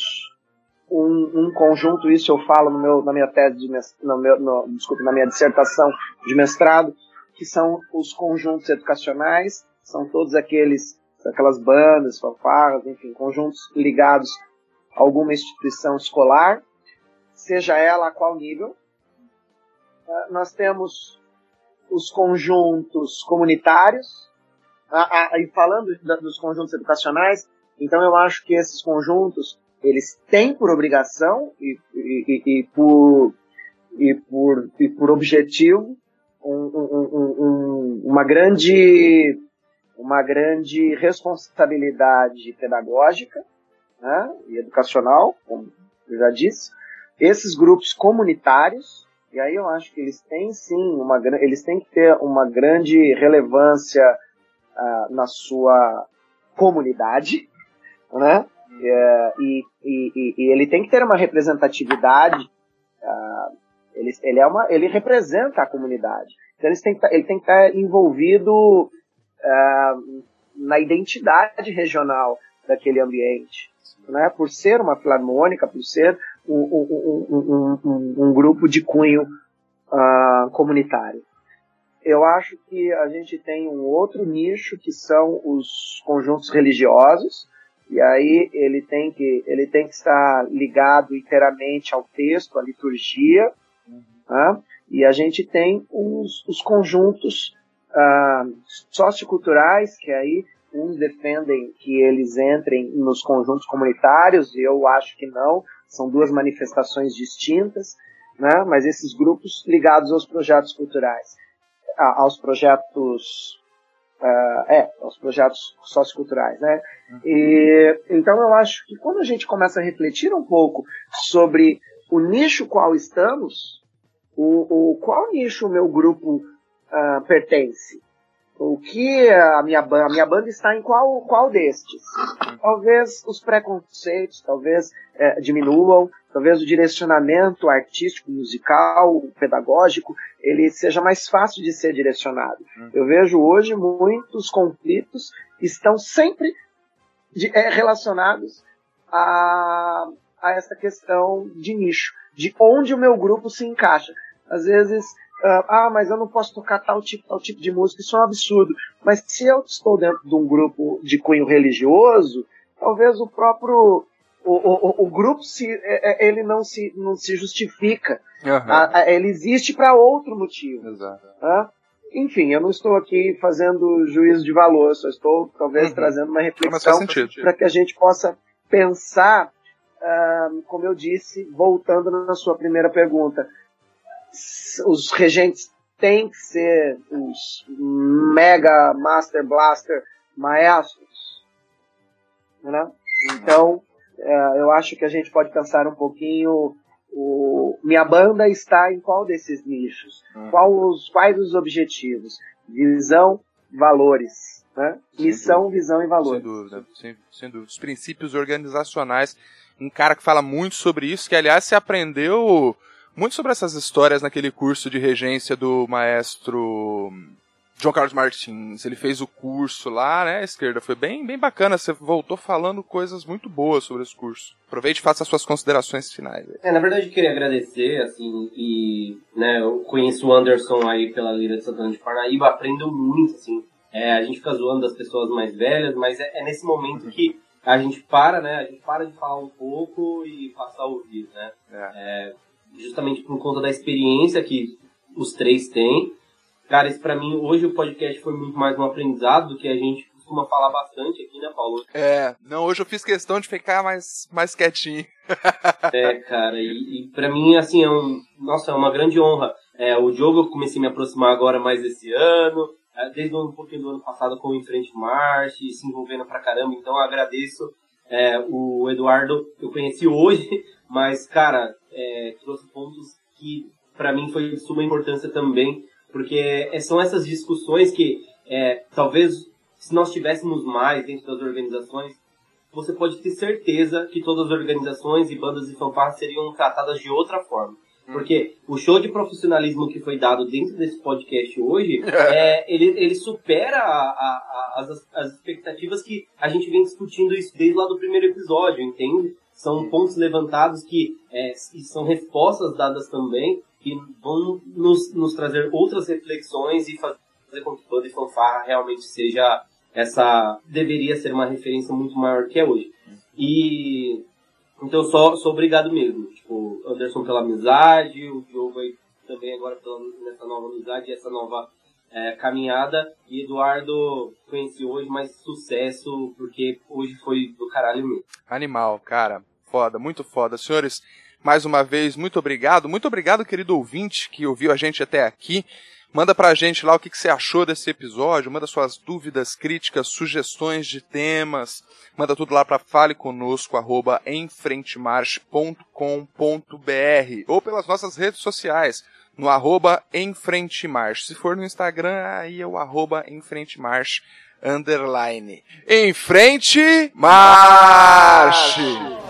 um, um, conjunto, isso eu falo no meu, na minha tese de no meu, no, desculpa, na minha dissertação de mestrado, que são os conjuntos educacionais, são todos aqueles, aquelas bandas, fanfarras, enfim, conjuntos ligados a alguma instituição escolar, seja ela a qual nível. Uh, nós temos os conjuntos comunitários, uh, uh, e falando dos conjuntos educacionais, então eu acho que esses conjuntos eles têm por obrigação e, e, e, e por, e, por, e por objetivo um, um, um, uma grande uma grande responsabilidade pedagógica né, e educacional, como eu já disse. Esses grupos comunitários, e aí eu acho que eles têm sim uma eles têm que ter uma grande relevância uh, na sua comunidade, né? É, e, e, e, ele tem que ter uma representatividade. Uh, ele, ele, é uma, ele representa a comunidade. Então ele tem, ele tem que estar envolvido uh, na identidade regional daquele ambiente. Né? Por ser uma filarmônica, por ser um, um, um, um grupo de cunho uh, comunitário. Eu acho que a gente tem um outro nicho que são os conjuntos religiosos, e aí ele tem que, ele tem que estar ligado inteiramente ao texto, à liturgia. Uhum. E a gente tem os, os conjuntos ah, socioculturais, que aí uns defendem que eles entrem nos conjuntos comunitários, e eu acho que não, são duas manifestações distintas, né? mas esses grupos ligados aos projetos culturais, aos projetos Uh, é, aos projetos socioculturais, né? E, então eu acho que quando a gente começa a refletir um pouco sobre o nicho qual estamos, o, o qual nicho o meu grupo uh, pertence, o que a minha, a minha banda está em qual, qual destes? Talvez os preconceitos, talvez é, diminuam, talvez o direcionamento artístico, musical, pedagógico, ele seja mais fácil de ser direcionado. Uhum. Eu vejo hoje muitos conflitos estão sempre de, é, relacionados a, a essa questão de nicho, de onde o meu grupo se encaixa. Às vezes ah, mas eu não posso tocar tal tipo, tal tipo de música, isso é um absurdo. Mas se eu estou dentro de um grupo de cunho religioso, talvez o próprio o, o, o grupo se, é, é, ele não se, não se justifica. Uhum. ele existe para outro motivo. Exato. enfim, eu não estou aqui fazendo juízo de valor, só estou talvez uhum. trazendo uma reflexão para que a gente possa pensar, como eu disse, voltando na sua primeira pergunta, os regentes têm que ser os mega master blaster maestros, né? Então, é, eu acho que a gente pode pensar um pouquinho o, minha banda está em qual desses nichos? Hum. Qual os, quais os objetivos? Visão, valores. Né? Missão, dúvida. visão e valores. Sem dúvida, sem, sem, dúvida. Os princípios organizacionais. Um cara que fala muito sobre isso, que aliás se aprendeu muito sobre essas histórias naquele curso de regência do maestro João Carlos Martins. Ele fez o curso lá, né, esquerda. Foi bem, bem bacana. Você voltou falando coisas muito boas sobre esse curso. Aproveite e faça as suas considerações finais. É, na verdade, eu queria agradecer, assim, e, né, eu conheço o Anderson aí pela Lira de Santana de Parnaíba, aprendo muito, assim. É, a gente fica zoando das pessoas mais velhas, mas é, é nesse momento que a gente para, né, a gente para de falar um pouco e passa a ouvir, né. É. é justamente por conta da experiência que os três têm. Cara, isso pra mim, hoje o podcast foi muito mais um aprendizado do que a gente costuma falar bastante aqui, né, Paulo? É, não, hoje eu fiz questão de ficar mais, mais quietinho. é, cara, e, e pra mim, assim, é um, nossa, é uma grande honra. É, o Diogo eu comecei a me aproximar agora mais esse ano, é, desde um pouquinho do ano passado com o Em Frente Marche, se envolvendo pra caramba, então eu agradeço. É, o Eduardo eu conheci hoje, mas, cara, é, trouxe pontos que para mim foi de suma importância também, porque é, são essas discussões que é, talvez se nós tivéssemos mais dentro das organizações, você pode ter certeza que todas as organizações e bandas e fanfarras seriam tratadas de outra forma. Hum. Porque o show de profissionalismo que foi dado dentro desse podcast hoje, é, ele, ele supera a, a, a, as, as expectativas que a gente vem discutindo isso desde lá do primeiro episódio, entende? São pontos levantados que é, são respostas dadas também que vão nos, nos trazer outras reflexões e fazer com que Banda e Fanfarra realmente seja essa deveria ser uma referência muito maior que é hoje. E então só sou obrigado mesmo, tipo Anderson pela amizade, o Diogo aí também agora pela, nessa nova amizade, essa nova é, caminhada. E Eduardo conheci hoje, mas sucesso, porque hoje foi do caralho mesmo. Animal, cara. Foda, muito foda. Senhores, mais uma vez, muito obrigado. Muito obrigado, querido ouvinte, que ouviu a gente até aqui. Manda pra gente lá o que, que você achou desse episódio, manda suas dúvidas, críticas, sugestões de temas, manda tudo lá para fale conosco, arroba enfrentemarche.com.br ou pelas nossas redes sociais, no arroba enfrentemarche. Se for no Instagram, aí é o arroba enfrentemarche, underline. Em frente, marche!